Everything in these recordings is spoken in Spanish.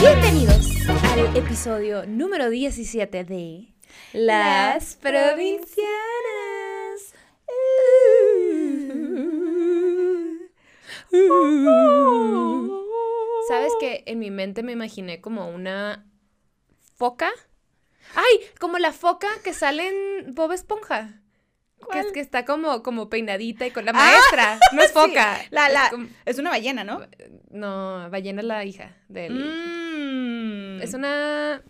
Bienvenidos al episodio número 17 de Las Provincianas. ¿Sabes que en mi mente me imaginé como una foca? ¡Ay! Como la foca que sale en Bob Esponja. Que es que está como, como peinadita y con la maestra. no es Sí, foca. La, es la, como- es una ballena, ¿no? no, ballena es la hija del. Mm. Es una.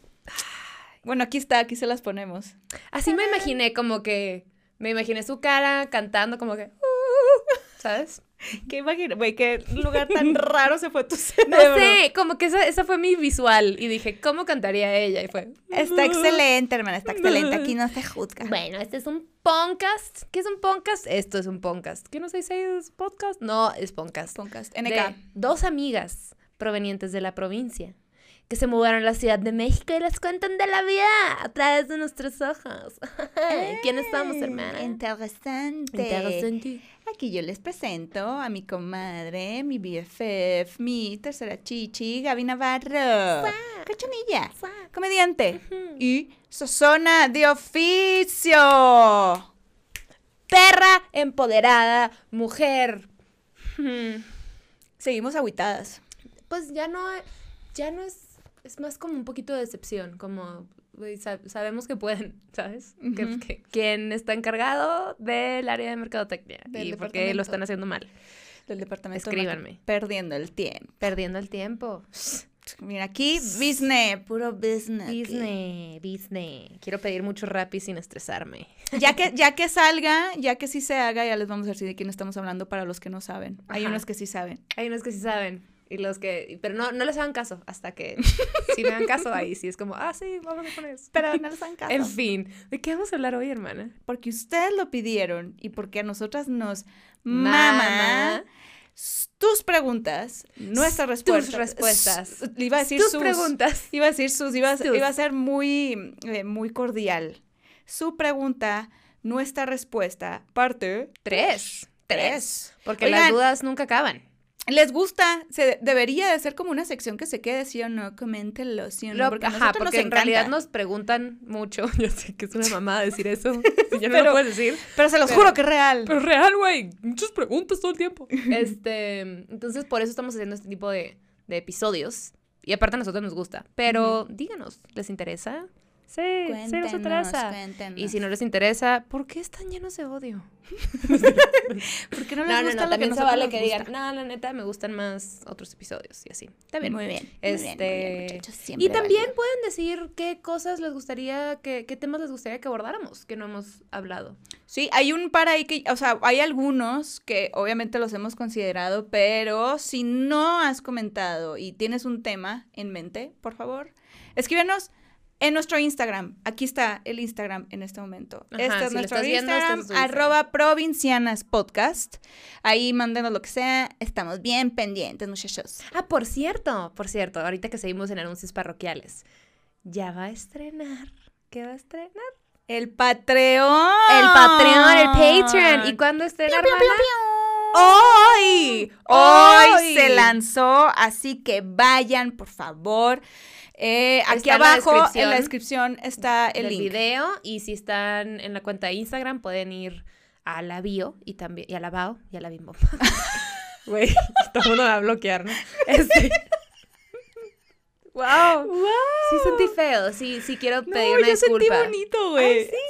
Bueno, aquí está, aquí se las ponemos. Así me imaginé, como que. Me imaginé su cara cantando, como que. "Uh", ¿Sabes? ¿Qué imagina? Güey, qué lugar tan raro se fue tu No cerebro. sé, como que esa, esa fue mi visual. Y dije, ¿cómo cantaría ella? Y fue. Está excelente, hermana, está excelente. Aquí no se juzga. Bueno, este es un podcast. ¿Qué es un podcast? Esto es un podcast. ¿Qué no sé si es podcast? No, es podcast. Podcast, De NK. dos amigas provenientes de la provincia que se mudaron a la Ciudad de México y les cuentan de la vida a través de nuestros ojos. ¿Quiénes somos, hermana? Interesante. Interesante. Aquí yo les presento a mi comadre, mi BFF, mi tercera chichi, Gaby Navarro. Cachonilla, comediante y sazona de oficio. Perra empoderada, mujer. Seguimos aguitadas. Pues ya no, ya no es, es más como un poquito de decepción, como sab- sabemos que pueden, ¿sabes? Que- Ujú. que, quién está encargado del área de mercadotecnia Del y por qué lo están haciendo mal, Del departamento. de Escríbanme. Perdiendo el tiempo. perdiendo el tiempo. Mira, aquí business, puro business. aquí. Disney, Disney. Quiero pedir mucho rap y sin estresarme. Ya que, ya que salga, ya que sí se haga, ya les vamos a decir de quién estamos hablando para los que no saben. Hay unos que sí saben. Hay unos que sí saben. Y los que. Pero no, no les hagan caso. Hasta que. si me hagan caso ahí, sí es como, ah, sí, vamos a poner eso. Pero no les hagan caso. En fin, ¿de qué vamos a hablar hoy, hermana? porque ustedes lo pidieron y porque a nosotras nos Mama. mama tus preguntas, nuestras respuestas. Tus respuestas. Iba a decir Tus sus. preguntas. Iba a decir sus, iba a, iba a ser muy, eh, muy cordial. Su pregunta, nuestra respuesta, parte Tres. tres. Porque las dudas nunca acaban. ¿Les gusta? Se, debería de ser como una sección que se quede sí o no, coméntenlo, sí o no, porque ajá, porque nos en realidad nos preguntan mucho. Yo sé que es una mamada decir eso. Si ya no Pero- lo puedes decir. Pero se los pero- juro que es real. Pero real, güey. Muchas preguntas todo el tiempo. Este, entonces por eso estamos haciendo este tipo de, de episodios. Y aparte a nosotros nos gusta. Pero díganos, ¿les interesa? Sí, sí nos interesa. cuéntenos. Y si no les interesa, ¿por qué están llenos de odio? ¿Por qué no les No, gusta no, lo que vale nos que digan, no, la neta, me gustan más otros episodios y así. Está bien. Muy bien. muy Este, bien, muy bien, muchachos, siempre y también pueden decir qué cosas les gustaría, que, qué temas les gustaría que abordáramos, que no hemos hablado. Sí, hay un par ahí que, o sea, hay algunos que obviamente los hemos considerado, pero si no has comentado y tienes un tema en mente, por favor, escríbenos en nuestro Instagram. Aquí está el Instagram en este momento. Ajá, este es nuestro viendo, este Instagram, es Instagram. arroba provincianas podcast. Ahí mándenos lo que sea. Estamos bien pendientes, muchachos. Ah, por cierto, por cierto, ahorita que seguimos en anuncios parroquiales, ya va a estrenar. ¿Qué va a estrenar? El Patreon. El Patreon, el Patreon. ¿Y cuándo estrena, hermana? Hoy, hoy Hoy. se lanzó, así que vayan, por favor. Eh, aquí la abajo en la descripción está el del link. video y si están en la cuenta de Instagram pueden ir a la bio y también y a la bao y a la bimbo. Güey, todo el mundo va a bloquear, ¿no? Este. wow. Sí sentí feo, sí, sí quiero No, pedir una yo sentí bonito, güey.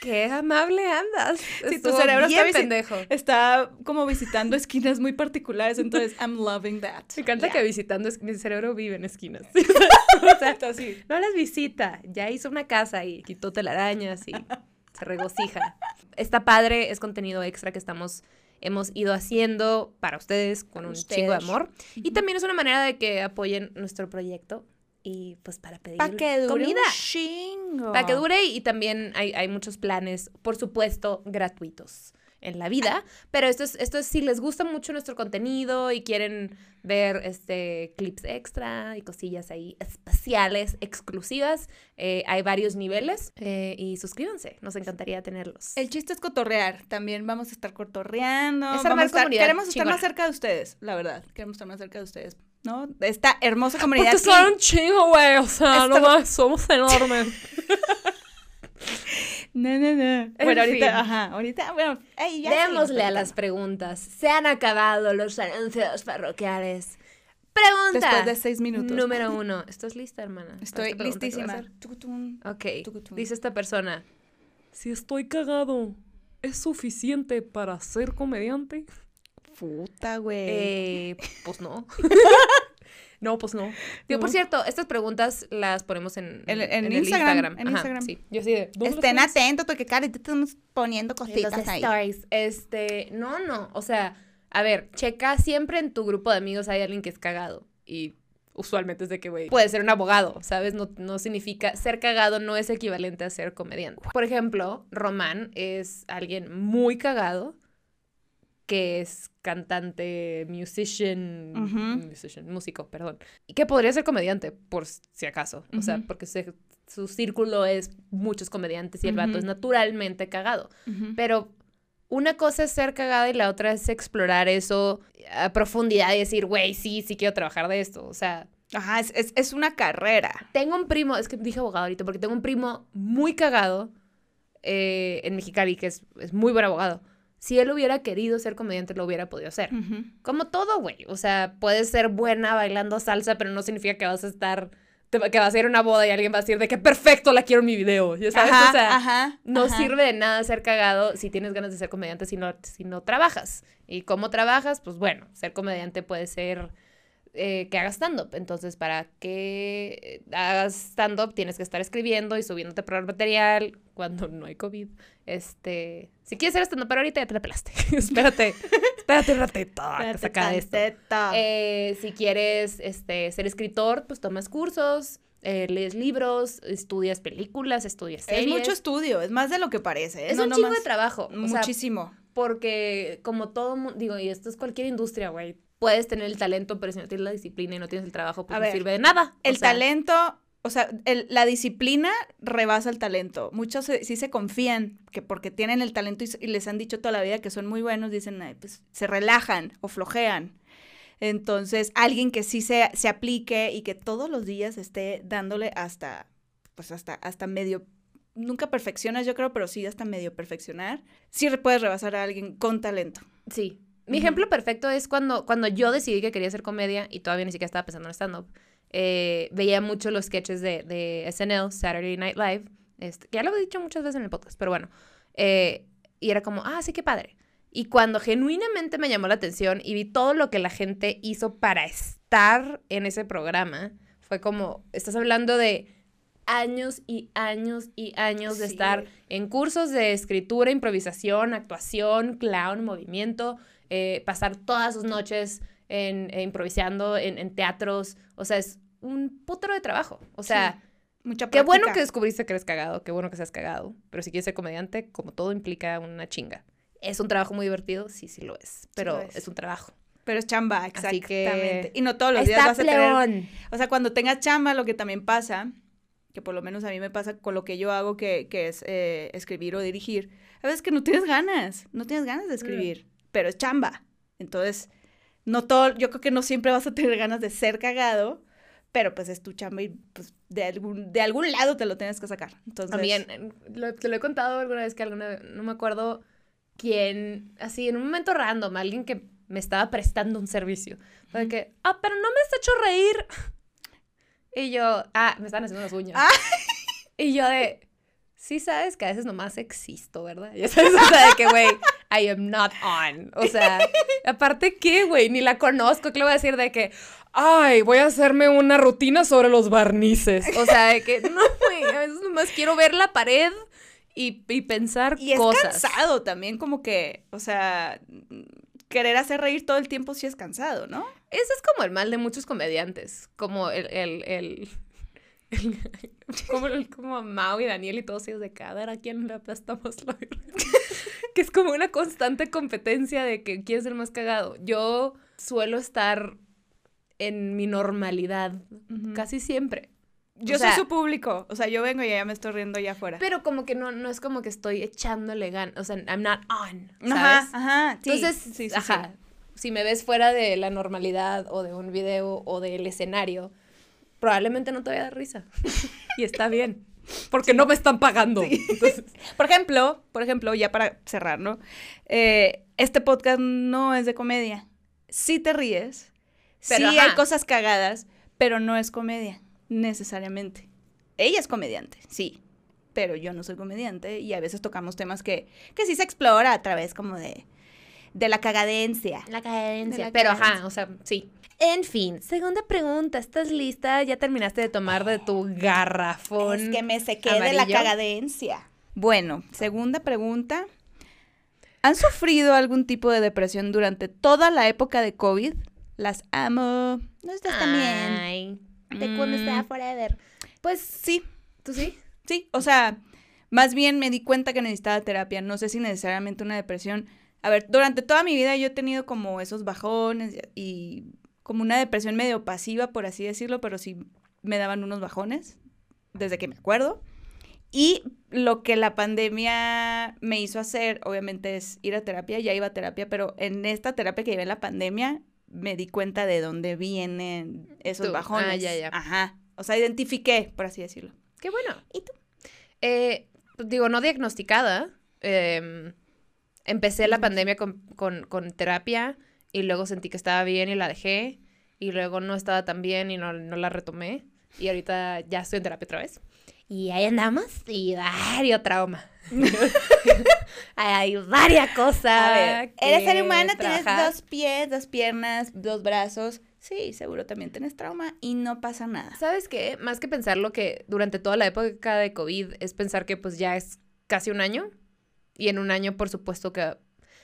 Qué amable andas. Sí, tu cerebro bien está pendejo. Está como visitando esquinas muy particulares, entonces I'm loving that. Me encanta Yeah. que visitando, mi cerebro vive en esquinas. o sea, así. no las visita, ya hizo una casa y quitó telarañas y se regocija. Está padre, es contenido extra que estamos hemos ido haciendo para ustedes con un Ustedes. chingo de amor. Y también es una manera de que apoyen nuestro proyecto y pues para pedir Para que dure comida. un chingo. Para que dure y también hay, hay muchos planes, por supuesto, gratuitos. En la vida, pero esto es, esto es si les gusta mucho nuestro contenido y quieren ver este clips extra y cosillas ahí especiales, exclusivas, eh, hay varios niveles eh, y suscríbanse, nos encantaría tenerlos. El chiste es cotorrear, también vamos a estar cotorreando, Es armar estar- queremos estar chingona. más cerca de ustedes, la verdad, queremos estar más cerca de ustedes, ¿no? De esta hermosa comunidad. Porque que- son un chingo, güey, o sea, Esto- no más, somos enormes. No, no, no. En Bueno, ahorita, fin. ajá, ahorita, bueno, ya Démosle a las preguntas. Se han acabado los anuncios parroquiales. Pregunta. Después de seis minutos. Número uno. ¿Estás lista, hermana? Estoy listísima. Ok. Dice esta persona. Si estoy cagado, ¿es suficiente para ser comediante? Puta, güey. Eh, pues no. no, pues no. Digo, por cierto, estas preguntas las ponemos en, En- en el Instagram, en Ajá, Instagram. Sí. Yo sí de. ¿dónde las Estén atentos porque, cara, te estamos poniendo En cositas los ahí. stories. Este, no, no. O sea, a ver, checa siempre en tu grupo de amigos hay alguien que es cagado. Y usualmente es de que, güey, puede ser un abogado, ¿sabes? No, no significa, ser cagado no es equivalente a ser comediante. Por ejemplo, Román es alguien muy cagado que es cantante, musician, musician, músico, perdón. Y que podría ser comediante, por si acaso. O sea, porque se- su círculo es muchos comediantes y el vato es naturalmente cagado. Pero una cosa es ser cagada y la otra es explorar eso a profundidad y decir, güey, sí, sí quiero trabajar de esto. O sea, Ajá, es, es, es una carrera. tengo un primo, es que dije abogado ahorita, porque tengo un primo muy cagado eh, en Mexicali, que es, es muy buen abogado. Si él hubiera querido ser comediante, lo hubiera podido hacer. Como todo, güey. O sea, puedes ser buena bailando salsa, pero no significa que vas a estar, te que vas a ir a una boda y alguien va a decir de que perfecto, la quiero en mi video. ¿Ya sabes? Ajá, o sea, ajá, no ajá. sirve de nada ser cagado si tienes ganas de ser comediante si no, si no trabajas. ¿Y cómo trabajas? Pues bueno, ser comediante puede ser eh, que hagas stand-up. Entonces, para que hagas stand-up tienes que estar escribiendo y subiéndote por material cuando no hay COVID. Este, si quieres ser stand-up, pero ahorita ya te la pelaste. espérate, espérate un ratito. a que Espérate esto. Eh, si quieres este, ser escritor, pues tomas cursos, eh, lees libros, estudias películas, estudias series. es mucho estudio, es más de lo que parece. ¿eh? Es No un chingo de trabajo. O sea, Muchísimo. porque como todo mundo, digo, y esto es cualquier industria, güey. Puedes tener el talento, pero si no tienes la disciplina y no tienes el trabajo, pues A no ver, sirve de nada. O El sea, talento, o sea, el- la disciplina rebasa el talento. Muchos se- sí se confían que porque tienen el talento y, les han dicho toda la vida que son muy buenos, dicen, "Ay, pues se relajan o flojean. Entonces, alguien que sí se, se aplique y que todos los días esté dándole hasta, pues hasta, hasta medio, nunca perfeccionas, yo creo, pero sí hasta medio perfeccionar, sí puedes rebasar a alguien con talento. Sí. Mi ejemplo perfecto es cuando, cuando yo decidí que quería hacer comedia y todavía ni siquiera estaba pensando en stand-up. eh, veía mucho los sketches de, de SNL, Saturday Night Live. Este, que ya lo he dicho muchas veces en el podcast, pero bueno. eh, y era como, ah, sí, qué padre. Y cuando genuinamente me llamó la atención y vi todo lo que la gente hizo para estar en ese programa, fue como, estás hablando de años y años y años de Sí, estar en cursos de escritura, improvisación, actuación, clown, movimiento, eh, pasar todas sus noches en, eh, improvisando en, en teatros. O sea, es un putero de trabajo. O sea, Mucha qué bueno que descubriste que eres cagado, qué bueno que seas cagado. Pero si quieres ser comediante, como todo implica una chinga. ¿Es un trabajo muy divertido? Sí, sí lo es. Pero lo es. es. un trabajo. Pero es chamba, exactamente. que- Y no todos los Ahí días está, vas a tener. O sea, cuando tengas chamba, lo que también pasa, que por lo menos a mí me pasa con lo que yo hago, que, que es eh, escribir o dirigir, a veces que no tienes ganas, no tienes ganas de escribir, pero es chamba. Entonces, no todo, yo creo que no siempre vas a tener ganas de ser cagado, pero pues es tu chamba y pues de algún, de algún lado te lo tienes que sacar. Entonces, También, eh, lo- te lo he contado alguna vez que alguna no me acuerdo quién, así en un momento random, alguien que me estaba prestando un servicio. Fue que, ah, pero no me has hecho reír. Y yo, ah, me están haciendo las uñas. Ah. Y yo de, sí sabes que a veces nomás existo, ¿verdad? Ya sabes, o sea, de que, güey, I am not on. O sea, aparte, ¿qué, güey? Ni la conozco. ¿Qué le voy a decir de que, Ay, voy a hacerme una rutina sobre los barnices. o sea, de que, no, güey, a veces nomás quiero ver la pared y, y pensar y es cosas. cansado también, como que, o sea, querer hacer reír todo el tiempo sí es cansado, ¿no? Ese es como el mal de muchos comediantes, como el, el- como, como Mao y Daniel y todos ellos de cada a quién le aplastamos la verga?" que es como una constante competencia de que quién es el más cagado. Yo suelo estar en mi normalidad casi siempre. Yo o sea- soy su público. O sea, yo vengo y ya me estoy riendo allá afuera. Pero como que no, no es como que estoy echándole gan, o sea, I'm not on, ¿sabes? Ajá, ajá. sí, Entonces, sí, sí, ajá, si me ves fuera de la normalidad o de un video o del escenario, probablemente no te vaya a dar risa. y está bien, porque no me están pagando. Entonces. Por ejemplo, por ejemplo, ya para cerrar, ¿no? Eh, este podcast no es de comedia. Sí te ríes, Pero, sí ajá. hay cosas cagadas, pero no es comedia, necesariamente. Ella es comediante, sí, pero yo no soy comediante y a veces tocamos temas que, que sí se explora a través como de, de la cagadencia. la cadencia. la Pero ajá, o sea, sí. En fin, segunda pregunta, ¿estás lista? ¿Ya terminaste de tomar de tu garrafón? Es que me sequé de la cagadencia. Bueno, segunda pregunta. ¿Han sufrido algún tipo de depresión durante toda la época de COVID? Las amo. No estás también. Ay, te cuando estaba Mm. forever. Pues Sí, ¿tú sí? sí. O sea, más bien me di cuenta que necesitaba terapia. No sé si necesariamente una depresión. A ver, durante toda mi vida yo he tenido como esos bajones y como una depresión medio pasiva, por así decirlo, pero sí me daban unos bajones desde que me acuerdo. Y lo que la pandemia me hizo hacer, obviamente, es ir a terapia. Ya iba a terapia, pero en esta terapia que llevé en la pandemia, me di cuenta de dónde vienen esos Tú. bajones. Ah, ya, ya. Ajá. O sea, identifiqué, por así decirlo. Qué bueno. ¿Y tú? Eh, digo, no diagnosticada. em, empecé la pandemia con, con- con terapia y luego sentí que estaba bien y la dejé. Y luego no estaba tan bien y no, no la retomé. Y ahorita ya estoy en terapia otra vez. Y ahí andamos y varios trauma. Hay varias cosas. A ver, eres ser humano, tienes dos pies, dos piernas, dos brazos. Sí, seguro también tienes trauma y no pasa nada. ¿Sabes qué? Más que pensar lo que durante toda la época de COVID es pensar que pues ya es casi un año. Y en un año, por supuesto que...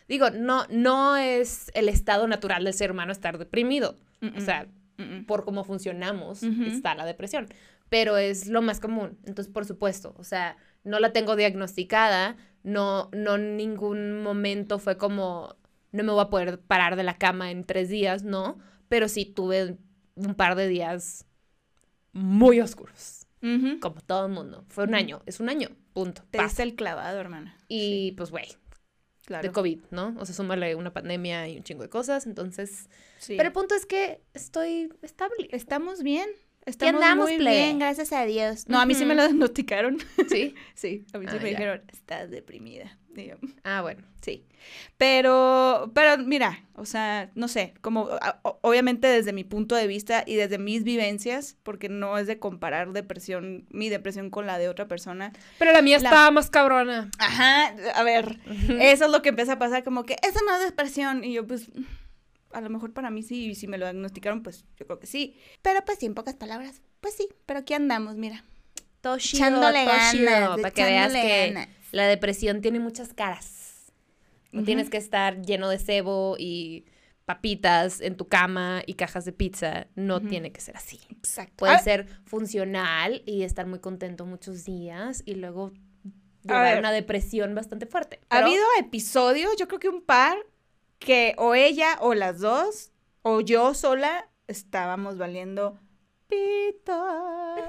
Digo, no, no es el estado natural del ser humano estar deprimido. O sea, Mm-mm. por cómo funcionamos Ujú. está la depresión. Pero es lo más común. Entonces, por supuesto, o sea, no la tengo diagnosticada. No, no en ningún momento fue como, no me voy a poder parar de la cama en tres días, no. Pero sí tuve un par de días muy oscuros, Ujú. como todo el mundo. Fue un año, es un año, punto. Te pasa. diste el clavado, hermana. Y pues, güey, Claro. de COVID, ¿no? O sea, súmale una pandemia y un chingo de cosas. Entonces, Sí. pero el punto es que estoy estable. estamos bien. Estamos andamos, muy bien, gracias a Dios. No, a mí sí me lo diagnosticaron. ¿Sí? sí, a mí sí Ah, me ya. dijeron, estás deprimida. Y yo, Ah, bueno. sí. Pero, pero mira, o sea, no sé, como a- o- obviamente desde mi punto de vista y desde mis vivencias, porque no es de comparar depresión, mi depresión con la de otra persona. Pero la mía La- estaba más cabrona. Ajá, a ver, eso es lo que empieza a pasar, como que eso no es depresión. Y yo, pues, a lo mejor para mí sí, y si me lo diagnosticaron, pues yo creo que sí. Pero pues sí, en pocas palabras, pues sí, pero aquí andamos, mira. Todo chido, Echándole todo chido, ganas, para que veas que ganas. La depresión tiene muchas caras. No tienes que estar lleno de cebo y papitas en tu cama y cajas de pizza. No tiene que ser así. Exacto. Puede Ah, ser funcional y estar muy contento muchos días y luego A llevar una depresión bastante fuerte. Ha habido episodios, yo creo que un par, que o ella o las dos, o yo sola, estábamos valiendo pita.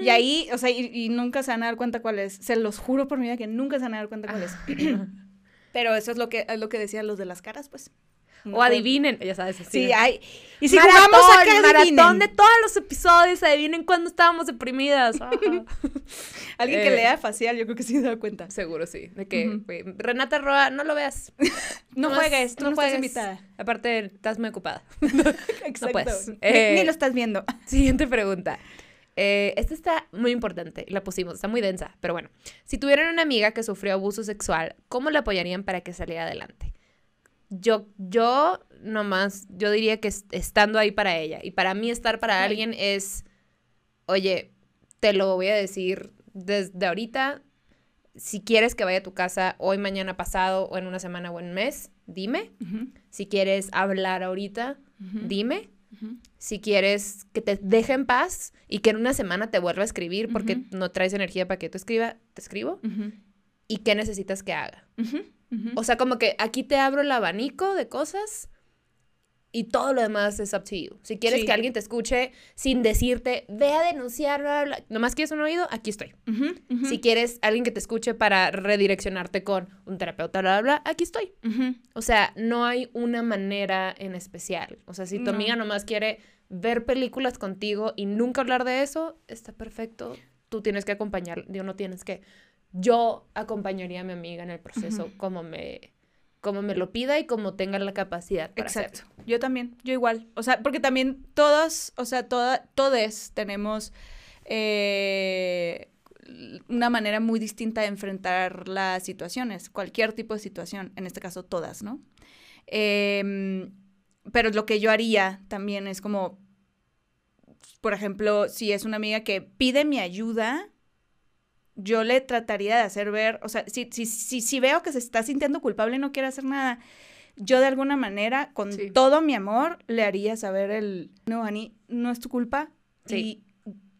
Y ahí, o sea, y, y nunca se van a dar cuenta cuál es. Se los juro por mi vida que nunca se van a dar cuenta cuál es. Pero eso es lo que, es lo que decían los de las caras, pues. No O pueden- adivinen, ya sabes. así Sí, hay. Y si maratón, jugamos a que maratón de todos los episodios, adivinen cuándo estábamos deprimidas. Ajá. Alguien que Eh. lea facial, yo creo que sí se da cuenta. Seguro sí, de que Renata Roa, no lo veas. No juegues, tú no, estás juegues. invitada. Aparte, estás muy ocupada. Exacto. puedes. Ni- Eh, Ni lo estás viendo. Siguiente pregunta. Eh, esta está muy importante, la pusimos, está muy densa, pero bueno. Si tuvieran una amiga que sufrió abuso sexual, ¿cómo la apoyarían para que saliera adelante? Yo, yo nomás, yo diría que es- estando ahí para ella. Y para mí estar para alguien es, oye, te lo voy a decir desde ahorita. Si quieres que vaya a tu casa hoy, mañana, pasado, o en una semana o en un mes, dime. Si quieres hablar ahorita, dime. Si quieres que te deje en paz y que en una semana te vuelva a escribir porque no traes energía para que te escriba, te escribo. Y qué necesitas que haga. O sea, como que aquí te abro el abanico de cosas y todo lo demás es up to you. Si quieres Sí. que alguien te escuche sin decirte, ve a denunciar, bla, bla, bla, nomás quieres un oído, aquí estoy. Si quieres alguien que te escuche para redireccionarte con un terapeuta, bla, bla, bla, aquí estoy. O sea, no hay una manera en especial. O sea, si tu No. amiga nomás quiere ver películas contigo y nunca hablar de eso, está perfecto. Tú tienes que acompañar, digo, no tienes que. Yo acompañaría a mi amiga en el proceso como me como me lo pida y como tenga la capacidad para Exacto. hacerlo. Yo también, yo igual. O sea, porque también todos, o sea, toda, todes tenemos eh, una manera muy distinta de enfrentar las situaciones, cualquier tipo de situación, en este caso todas, ¿no? Em, pero lo que yo haría también es como, por ejemplo, si es una amiga que pide mi ayuda, yo le trataría de hacer ver, o sea, si, si, si, si veo que se está sintiendo culpable y no quiere hacer nada, yo de alguna manera, con Sí. todo mi amor, le haría saber el, no, Ani, no es tu culpa. Sí. Y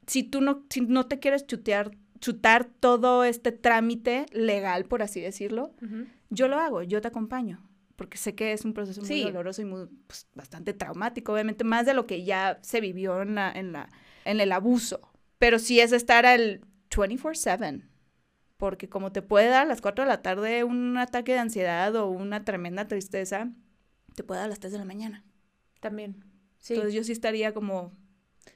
si tú no, si no te quieres chutear, chutar todo este trámite legal, por así decirlo, yo lo hago, yo te acompaño. Porque sé que es un proceso muy Sí. doloroso y muy, pues, bastante traumático, obviamente, más de lo que ya se vivió en, la, en, la, en el abuso. Pero sí es estar al 24/7. Porque como te puede dar a las 4 de la tarde un ataque de ansiedad o una tremenda tristeza, te puede dar a las 3 de la mañana. También. Sí. Entonces yo sí estaría como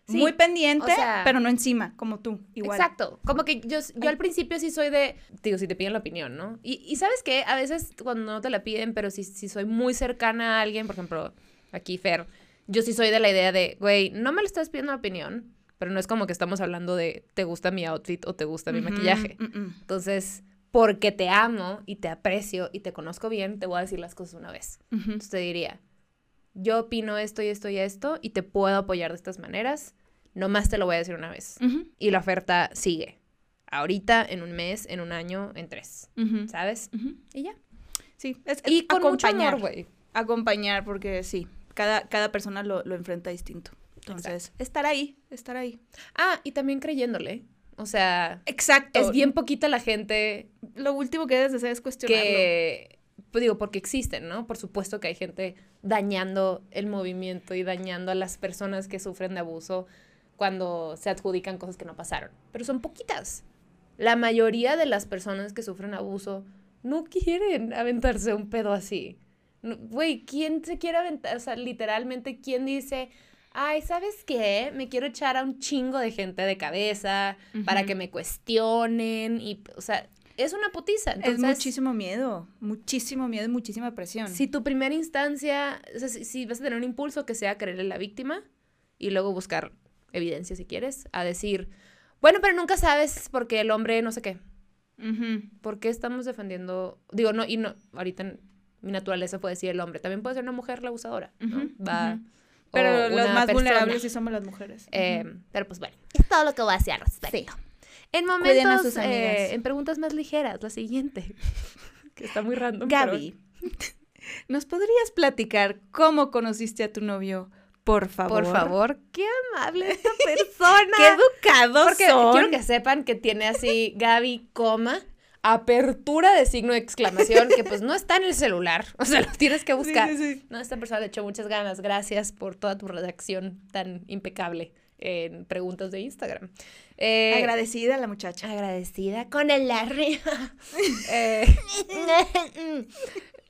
Sí, muy pendiente, o sea- pero no encima, como tú, igual. Exacto. Como que yo, yo al principio sí soy de, digo, si te piden la opinión, ¿no? Y, y sabes qué, a veces cuando no te la piden, pero si, si soy muy cercana a alguien, por ejemplo, aquí Fer, yo sí soy de la idea de, güey, no me lo estás pidiendo la opinión, pero no es como que estamos hablando de, te gusta mi outfit o te gusta mi maquillaje. mm, mm. Entonces, porque te amo y te aprecio y te conozco bien, te voy a decir las cosas una vez. Ujú. Entonces te diría, yo opino esto y esto y esto y te puedo apoyar de estas maneras, nomás te lo voy a decir una vez y la oferta sigue. Ahorita, en un mes, en un año, en tres. ¿Sabes? Y ya. Sí, es, Y es con mucho acompañar. güey. acompañar, porque sí, cada, cada persona lo, lo enfrenta distinto. Entonces, estar ahí, estar ahí. Ah, y también creyéndole. O sea, Exacto. es bien poquita la gente Lo último que debes de hacer es cuestionarlo. que, pues digo, porque existen, ¿no? Por supuesto que hay gente dañando el movimiento y dañando a las personas que sufren de abuso cuando se adjudican cosas que no pasaron. Pero son poquitas. La mayoría de las personas que sufren abuso no quieren aventarse un pedo así. No, Güey, ¿quién se quiere aventar? O sea, literalmente, ¿quién dice, ay, ¿sabes qué? Me quiero echar a un chingo de gente de cabeza para que me cuestionen y, o sea, es una putiza. es Entonces, muchísimo miedo, muchísimo miedo y muchísima presión. si tu primera instancia, o sea, si, si vas a tener un impulso que sea creerle a la víctima y luego buscar evidencia si quieres, a decir, bueno, pero nunca sabes porque el hombre no sé qué. Ujú. ¿Por qué estamos defendiendo? Digo, no, y no, ahorita mi naturaleza fue decir el hombre. También puede ser una mujer la abusadora, ¿no? Va. Pero los más persona. vulnerables sí somos las mujeres. Eh. Pero pues bueno, es todo lo que voy a decir al respecto. En Cuiden a momentos, eh, en preguntas más ligeras, la siguiente. que está muy random. pero- Gaby, ¿nos podrías platicar cómo conociste a tu novio? Por favor. Por favor, qué amable esta persona. Qué educados Porque son. quiero que sepan que tiene así Gaby, coma, apertura de signo de exclamación, que pues no está en el celular. O sea, lo tienes que buscar. Sí, sí, sí. No, esta persona le echó muchas ganas. Gracias por toda tu redacción tan impecable en preguntas de Instagram. Eh, Agradecida la muchacha. agradecida con el arriba. Eh,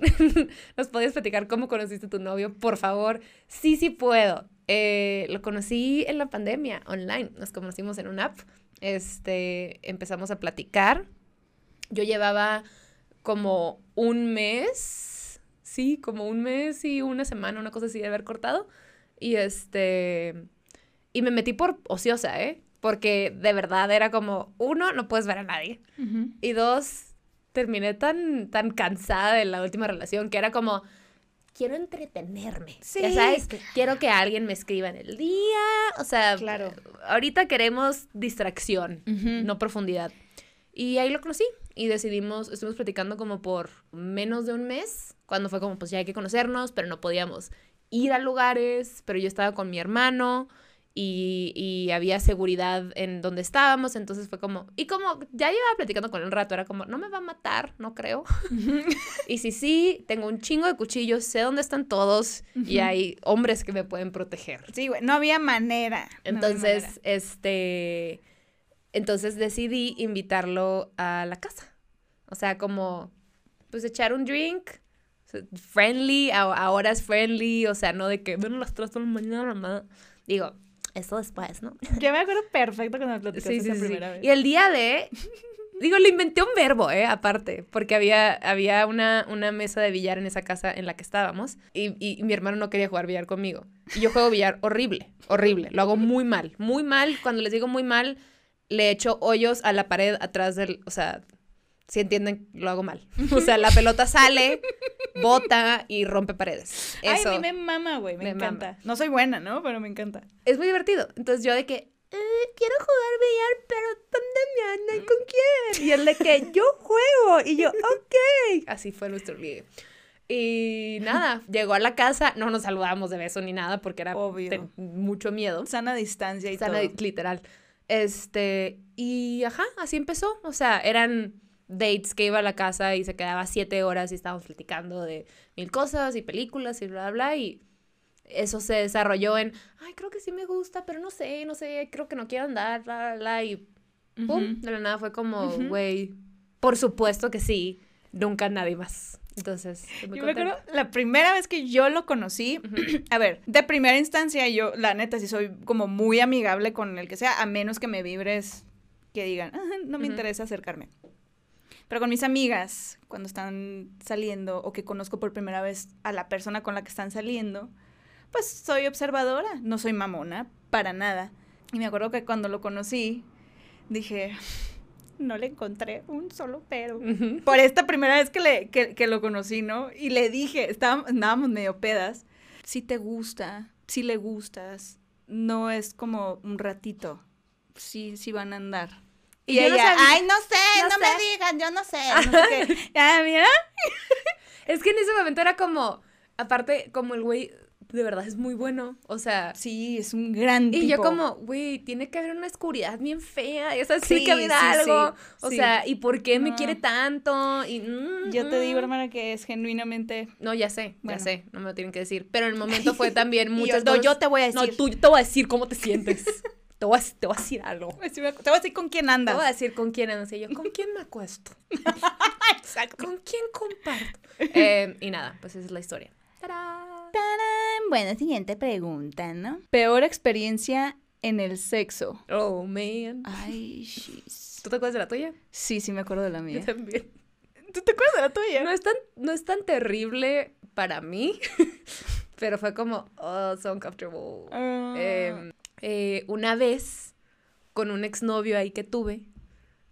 ¿Nos podías platicar cómo conociste a tu novio? Por favor. Sí, sí puedo. Eh, lo conocí en la pandemia, online. Nos conocimos en una app. Este, empezamos a platicar. Yo llevaba como un mes, sí, como un mes y una semana, una cosa así de haber cortado. Y este, y me metí por ociosa, ¿eh? Porque de verdad era como, uno, no puedes ver a nadie. Y dos, terminé tan, tan cansada de la última relación que era como, quiero entretenerme. Sí, Ya sabes, quiero que alguien me escriba en el día. O sea, Claro. ahorita queremos distracción, no profundidad. Y ahí lo conocí y decidimos, estuvimos platicando como por menos de un mes, cuando fue como, pues ya hay que conocernos, pero no podíamos ir a lugares, pero yo estaba con mi hermano y, y había seguridad en donde estábamos, entonces fue como, y como ya llevaba platicando con él un rato, era como, no me va a matar, no creo. y si sí, tengo un chingo de cuchillos, sé dónde están todos y Ujú. hay hombres que me pueden proteger. Sí, güey, no había manera. no había Entonces, manera. este, entonces decidí invitarlo a la casa. O sea, como, pues echar un drink, friendly, a, a horas friendly, o sea, no de que ven a las 3 de la mañana, mamá. Digo, eso después, ¿no? Yo me acuerdo perfecto cuando me platicaste Sí, sí, esa sí. primera vez. Y el día de, digo, le inventé un verbo, ¿eh? Aparte, porque había, había una, una mesa de billar en esa casa en la que estábamos y, y mi hermano no quería jugar billar conmigo. Y yo juego billar horrible, horrible. Lo hago muy mal, muy mal. Cuando les digo muy mal, le echo hoyos a la pared atrás del, o sea, si entienden, lo hago mal. O sea, la pelota sale, bota y rompe paredes. Eso. Ay, a mí me mama, güey, me, Me encanta. No soy buena, ¿no? Pero me encanta. es muy divertido. Entonces yo de que, "Eh, quiero jugar billar, pero ¿dónde me anda y con quién? Y él de que, yo juego. Y yo, ok. Así fue nuestro ligue. Y nada, llegó a la casa, no nos saludamos de beso ni nada porque era Obvio. mucho miedo. Sana distancia y Sana, todo. literal. Este, y ajá, así empezó. O sea, eran dates que iba a la casa y se quedaba siete horas y estábamos platicando de mil cosas y películas y bla, bla, bla. Y eso se desarrolló en, ay, creo que sí me gusta, pero no sé, no sé, creo que no quiero andar, bla, bla, bla. Y pum, de la nada fue como, güey, por supuesto que sí, nunca nadie más. Entonces, muy Yo me acuerdo la primera vez que yo lo conocí, a ver, de primera instancia yo, la neta, sí soy como muy amigable con el que sea, a menos que me vibres que digan, "Ah, no me interesa acercarme. Pero con mis amigas, cuando están saliendo o que conozco por primera vez a la persona con la que están saliendo, pues soy observadora, no soy mamona, para nada. Y me acuerdo que cuando lo conocí, dije, no le encontré un solo pero por esta primera vez que, le, que, que lo conocí, ¿no? Y le dije, estábamos, andábamos medio pedas, si te gusta, si le gustas, no es como un ratito, sí, sí van a andar. Y, Y no ella, sabía. ay, no sé, No no, sé. me digan, yo no sé, no sé qué. Ya, mira. Es que en ese momento era como, aparte, como el güey de verdad es muy bueno, o sea... Sí, es un gran tipo. Y yo como, güey, tiene que haber una oscuridad bien fea, ya sabes, Sí, tiene que haber sí, algo. sí, o sea, ¿y por qué me quiere tanto? Y, mm, Yo te digo, mm. hermana, que es genuinamente... No, ya sé, Bueno. ya sé, no me lo tienen que decir. Pero en el momento fue también Y yo, muchas no, yo te voy a decir. No, tú, yo te voy a decir cómo te sientes. te, voy a, te voy a decir algo. Te voy a decir con quién Te andas. voy a decir con quién andas. Y yo, ¿con quién me acuesto? Exacto. ¿Con quién comparto? Eh, y nada, pues esa es la historia. ¡Tarán! Tarán. Bueno, siguiente pregunta, ¿no? Peor experiencia en el sexo. Oh, man. Ay, shis. ¿Tú te acuerdas de la tuya? Sí, sí me acuerdo de la Yo mía. también. ¿Tú te acuerdas de la tuya? No es tan, no es tan terrible para mí, pero fue como, oh, so uncomfortable. Ah. Eh, eh, una vez, con un exnovio ahí que tuve,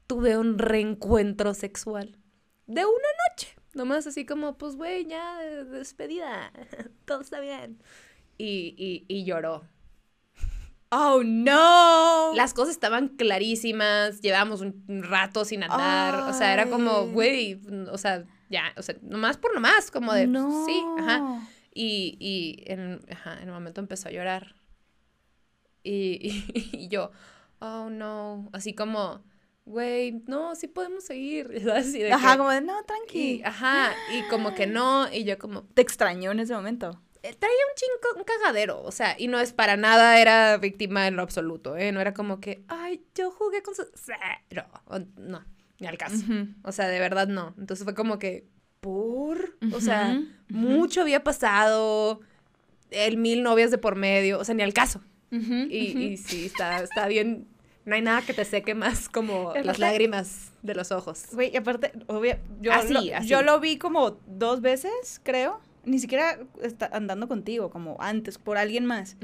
tuve un reencuentro sexual de una noche. Nomás así como, pues, güey, ya, de- despedida, todo está bien. Y, y, y lloró. Oh, no. Las cosas estaban clarísimas, llevábamos un un rato sin andar, o sea, era como, güey, o sea, ya, o sea, nomás por nomás, como de, no. sí, ajá. Y, y en, ajá, en el momento empezó a llorar. Y, y, y yo, oh no, así como, güey, no, sí podemos seguir. Y de Ajá, que- como de, no, y, tranqui. ajá, y como que no, y yo como, Te extrañó en ese momento. eh, traía un chingo, un cagadero, o sea, y no es para nada, era víctima en lo absoluto, ¿eh? No era como que, ay, yo jugué con su... No, ni al caso. O sea, de verdad no. Entonces fue como que, ¿por? O sea, mucho había pasado, el mil novias de por medio, o sea, ni al caso. Y, y sí, está, está bien. No hay nada que te seque más como las lágrimas de los ojos. Güey, y aparte, obvio, yo, Así, lo, así. yo lo vi como dos veces, creo. Ni siquiera está andando contigo, como antes, por alguien más.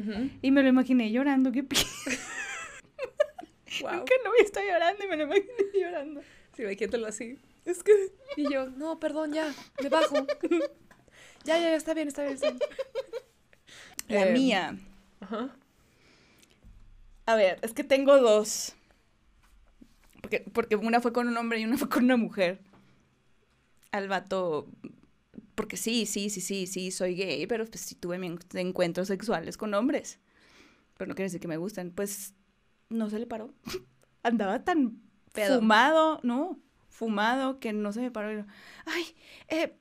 Y me lo imaginé llorando, qué p... Wow. Nunca no estado llorando y me lo imaginé llorando. Sí, imagínatelo así. Es que. Y yo, no, perdón, ya, me bajo. ya, ya, ya, está bien, está bien, está bien. La Eh, mía. Ajá. A ver, es que tengo dos. Porque, porque una fue con un hombre y una fue con una mujer. Al vato. Porque sí, sí, sí, sí, sí, soy gay, pero pues sí tuve mis encuentros sexuales con hombres. pero no quiere decir que me gustan. Pues no se le paró. Andaba tan Pedo. fumado, no, fumado que no se me paró. Ay, eh,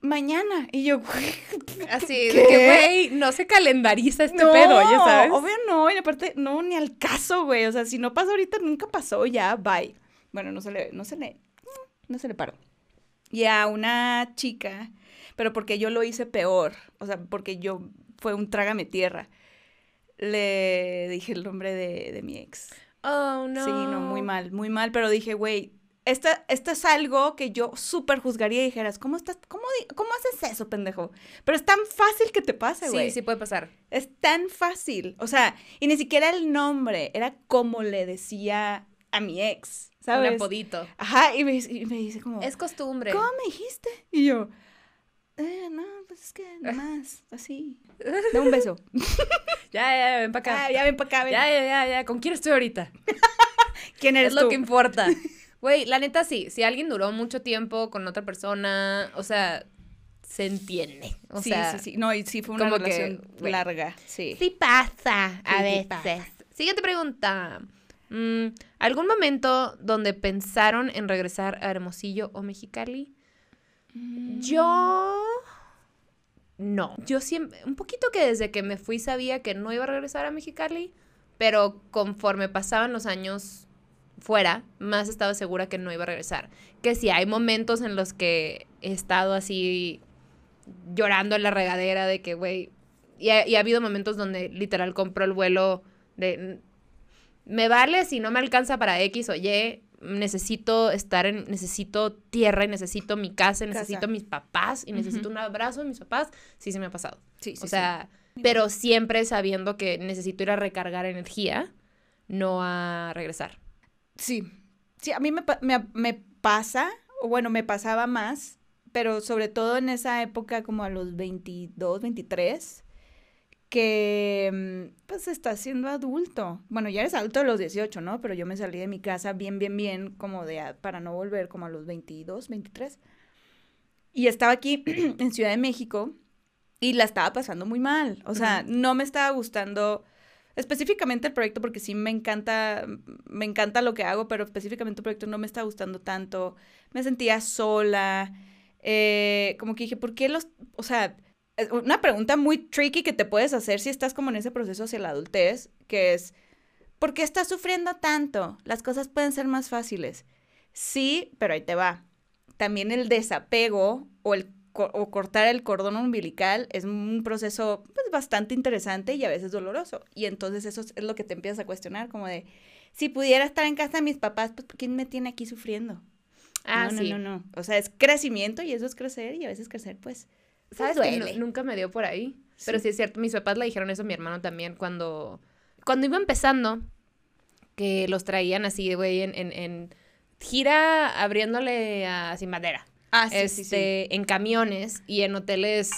mañana. Y yo, Así, de ¿Qué? que, güey, no se calendariza este no, pedo, ya sabes. obvio no, y aparte, no, ni al caso, güey. O sea, si no pasa ahorita, nunca pasó, ya, bye. Bueno, no se le, no se le, no se le paró. Y a una chica, pero porque yo lo hice peor, o sea, porque yo, fue un trágame tierra. Le dije el nombre de, de mi ex. Oh, no. Sí, no, muy mal, muy mal, pero dije, güey, esta- esto es algo que yo súper juzgaría y dijeras, ¿cómo estás, cómo, cómo haces eso, pendejo? Pero es tan fácil que te pase, güey. Sí, sí puede pasar. Es tan fácil. O sea, y ni siquiera el nombre, era como le decía a mi ex, Un ¿sabes? apodito. Ajá, y me, y me dice como, Es costumbre. ¿cómo me dijiste? Y yo, eh, no, pues es que nomás, así. Da un beso. Ya, ya, ven para acá. Ah, ya ven para acá, ven. ya, ya, ya, ya. ¿Con quién estoy ahorita? ¿Quién eres Es lo tú? que importa. Güey, la neta sí. Si alguien duró mucho tiempo con otra persona, o sea, se entiende. O sí, sea, sí, sí. No, y sí fue una como que, relación larga, sí. Sí pasa a Sí, sí veces. pasa. Siguiente pregunta. Mm, ¿Algún momento donde pensaron en regresar a Hermosillo o Mexicali? Mm. Yo... No. Yo siempre... Un poquito que desde que me fui sabía que no iba a regresar a Mexicali, pero conforme pasaban los años fuera, más estaba segura que no iba a regresar. Que si hay momentos en los que he estado así llorando en la regadera de que, güey, y ha, y ha habido momentos donde literal compro el vuelo de, me vale si no me alcanza para X o Y, necesito estar en, necesito tierra y necesito mi casa, y Casa. necesito mis papás y necesito un abrazo de mis papás, sí se me ha pasado. Sí, sí, o sea, pero siempre sabiendo que necesito ir a recargar energía, no a regresar. Sí, sí, a mí me, me, me pasa, o bueno, me pasaba más, pero sobre todo en esa época como a los 22, 23, que mm, pues estás siendo adulto. Bueno, ya eres adulto a los 18, ¿no? Pero yo me salí de mi casa bien, bien, bien, como de, para no volver como a los 22, 23. Y estaba aquí en Ciudad de México y la estaba pasando muy mal. O sea, no me estaba gustando específicamente el proyecto porque sí me encanta, me encanta lo que hago, pero específicamente el proyecto no me está gustando tanto. Me sentía sola. eh, como que dije, ¿por qué los, o sea, una pregunta muy tricky que te puedes hacer si estás como en ese proceso hacia la adultez, que es, ¿por qué estás sufriendo tanto? Las cosas pueden ser más fáciles. Sí, pero ahí te va. También el desapego o el co- o cortar el cordón umbilical es un proceso pues, bastante interesante y a veces doloroso. Y entonces eso es lo que te empiezas a cuestionar, como de, si pudiera estar en casa de mis papás, pues ¿quién me tiene aquí sufriendo? Ah, no, sí. no, no, no. O sea, es crecimiento y eso es crecer y a veces crecer, pues, pues, ¿Sabes que nunca me dio por ahí? Pero Sí. es cierto, mis papás le dijeron eso a mi hermano también cuando, cuando iba empezando, que los traían así, güey, en, en, en gira abriéndole a Sin Bandera. Ah, sí, este, sí, sí. en camiones y en hoteles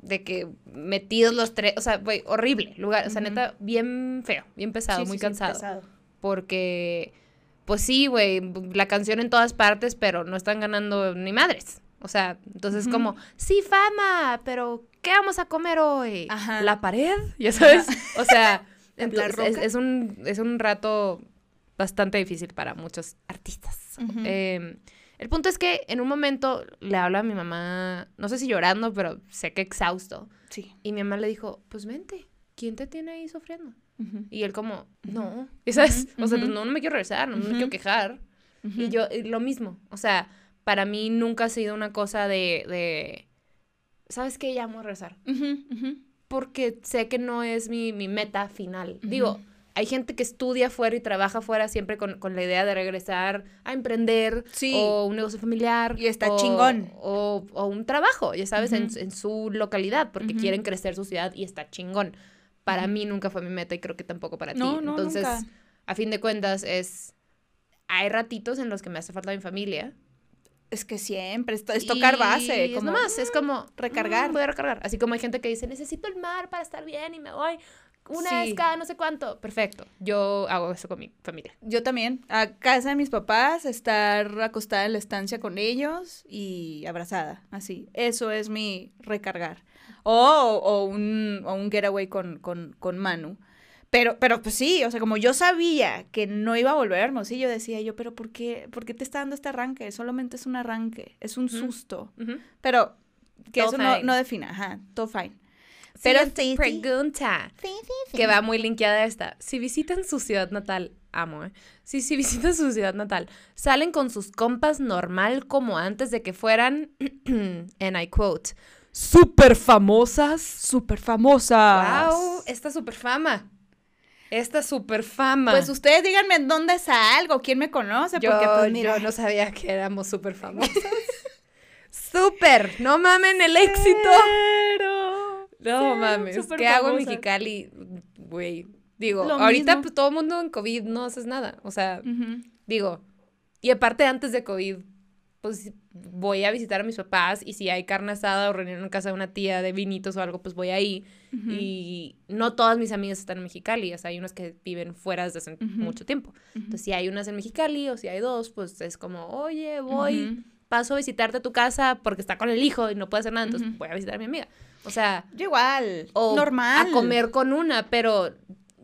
de que metidos los tres, o sea, güey, horrible lugar, o sea, neta, bien feo, bien pesado, muy cansado. pesado. Porque, pues sí, güey, la canción en todas partes, pero no están ganando ni madres. O sea, entonces Ujú. como, sí, fama, pero ¿qué vamos a comer hoy? Ajá. ¿La pared? ¿Ya sabes? O sea, ¿La entonces, es, un, es un rato bastante difícil para muchos artistas. Eh, el punto es que en un momento le hablo a mi mamá, no sé si llorando, pero sé que exhausto. Sí. Y mi mamá le dijo, pues vente, ¿quién te tiene ahí sufriendo? Y él como, no, ¿y sabes? O sea, ujú. no, no me quiero regresar, no me quiero quejar. Y yo, y lo mismo, o sea, para mí nunca ha sido una cosa de, de ¿sabes qué? Ya amo regresar. Ujú, ujú. Porque sé que no es mi, mi meta final. Digo, hay gente que estudia afuera y trabaja afuera siempre con, con la idea de regresar a emprender Sí. o un negocio familiar. Y está o- chingón. O, o un trabajo, ya sabes, en, Ujú. en su localidad, porque Ujú. quieren crecer su ciudad y está chingón. Para Ujú. mí nunca fue mi meta y creo que tampoco para ti. No, no, Entonces, nunca. a fin de cuentas, es. Hay ratitos en los que me hace falta mi familia. Es que siempre, es, to- es tocar base. Como, Es nomás, es como. recargar. mm, voy a recargar. Así como hay gente que dice, necesito el mar para estar bien y me voy. Una Sí. vez cada no sé cuánto. Perfecto. Yo hago eso con mi familia. Yo también. A casa de mis papás, estar acostada en la estancia con ellos y abrazada, así. Eso es mi recargar. O, o un, o un getaway con, con, con Manu. Pero, pero pues sí, o sea, como yo sabía que no iba a volver a Hermosillo, decía yo, pero ¿por qué, ¿por qué te está dando este arranque? Solamente es un arranque, es un susto. Ujú. Pero que Todo eso no, no defina, ajá, todo fine. Pero sí, sí. pregunta. Que va muy linkeada a esta. Si visitan su ciudad natal, amo, ¿eh? Si, si visitan su ciudad natal, salen con sus compas normal como antes de que fueran, and I quote, super famosas. Súper famosa. Wow, esta super fama. Esta super fama. Pues ustedes díganme en dónde salgo, quién me conoce, yo, porque pues mira. yo no sabía que éramos super famosas. super, no mamen el éxito. Pero... No Sí, mames, ¿qué hago en. Mexicali? Güey, digo, Lo ahorita pues todo el mundo en COVID no haces nada, o sea, digo, y aparte antes de COVID, pues voy a visitar a mis papás y si hay carne asada o reunión en casa de una tía de vinitos o algo, pues voy ahí. Y no todas mis amigas están en Mexicali, o sea, hay unas que viven fuera desde hace mucho tiempo. Entonces, si hay unas en Mexicali o si hay dos, pues es como, oye, voy, paso a visitarte a tu casa porque está con el hijo y no puede hacer nada, entonces voy a visitar a mi amiga. O sea, Yo igual. o Normal. a comer con una, pero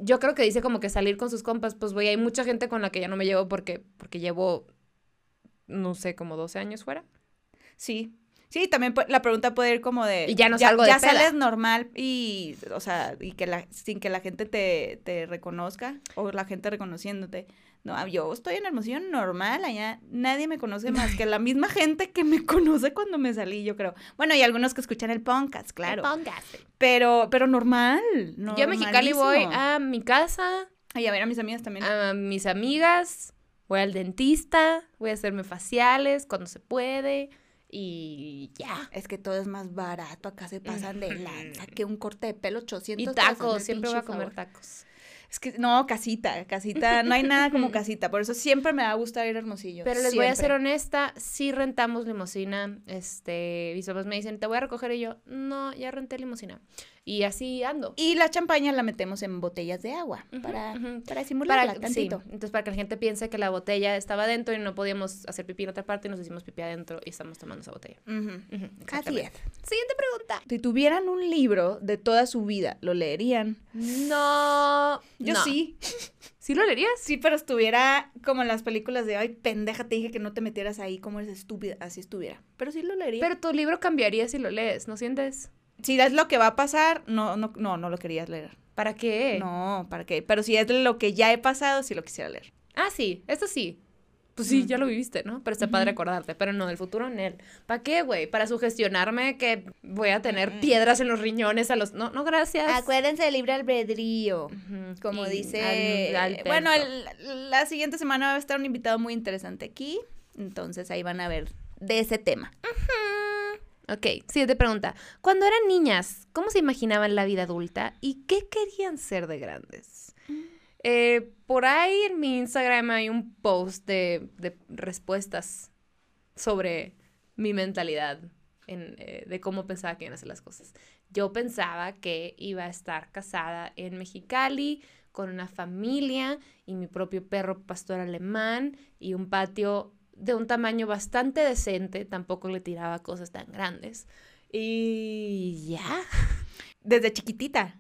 yo creo que dice como que salir con sus compas, pues güey, hay mucha gente con la que ya no me llevo porque, porque llevo, no sé, como 12 años fuera. Sí. Sí, también la pregunta puede ir como de... Y ya no salgo de Ya peda. sales normal y, o sea, y que la, sin que la gente te, te reconozca o la gente reconociéndote. No, yo estoy en Hermosillo normal, allá nadie me conoce más que la misma gente que me conoce cuando me salí, yo creo. Bueno, y algunos que escuchan el podcast, claro. Póngase. Pero, pero normal. Yo a Mexicali voy a mi casa, Ay, a ver a mis amigas también. a mis amigas, voy al dentista, voy a hacerme faciales cuando se puede y ya. Es que todo es más barato, acá se pasan de lanza, que un corte de pelo 800 Y tacos, el siempre voy a comer favor. tacos. Es que, no, casita, casita, no hay nada como casita, por eso siempre me va a gustar ir a Hermosillo. Pero les voy a ser honesta, sí rentamos limusina. Este, mis papás me dicen, te voy a recoger y yo, no, ya renté limusina. Y así ando. Y la champaña la metemos en botellas de agua, para, ujú. para simularla Para, sí, tantito. entonces para que la gente piense que la botella estaba adentro y no podíamos hacer pipí en otra parte, nos hicimos pipí adentro y estamos tomando esa botella. Ujú, Así es. Siguiente pregunta. Si tuvieran un libro de toda su vida, ¿lo leerían? No. Yo no. sí. ¿Sí lo leerías? Sí, pero estuviera como en las películas de, ay, pendeja, te dije que no te metieras ahí, como eres estúpida, así estuviera. Pero sí lo leería. Pero tu libro cambiaría si lo lees, ¿no sientes? Si es lo que va a pasar, no, no, no, no lo querías leer. ¿Para qué? No, ¿para qué? Pero si es lo que ya he pasado, sí lo quisiera leer. Ah, sí, esto sí. Pues sí, ya lo viviste, ¿no? Pero está padre acordarte, pero no, del futuro en él. ¿Para qué, güey? ¿Para sugestionarme que voy a tener piedras en los riñones a los... No, no, gracias. Acuérdense del libre albedrío. Como y dice... al- Alberto. bueno, el- la siguiente semana va a estar un invitado muy interesante aquí. Entonces ahí van a ver de ese tema. Ok, siguiente pregunta. Cuando eran niñas, ¿cómo se imaginaban la vida adulta y qué querían ser de grandes? Eh, por ahí en mi Instagram hay un post de, de respuestas sobre mi mentalidad en, eh, de cómo pensaba que iban a hacer las cosas. Yo pensaba que iba a estar casada en Mexicali con una familia y mi propio perro pastor alemán y un patio de un tamaño bastante decente, tampoco le tiraba cosas tan grandes. Y ya. Desde chiquitita.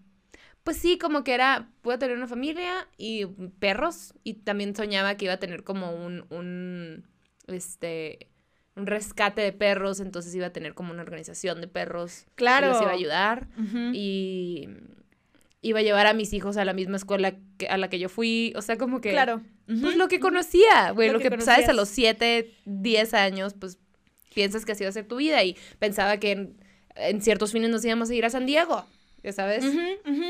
Pues sí, como que era, puedo tener una familia y perros y también soñaba que iba a tener como un, un, este, un rescate de perros, entonces iba a tener como una organización de perros Claro. que los iba a ayudar y iba a llevar a mis hijos a la misma escuela que, a la que yo fui, o sea, como que... Claro. Pues lo que conocía, güey, Lo lo, que que, sabes a los 7, 10 años, pues piensas que así va a ser tu vida y pensaba que en, en ciertos fines nos íbamos a ir a San Diego, ya sabes,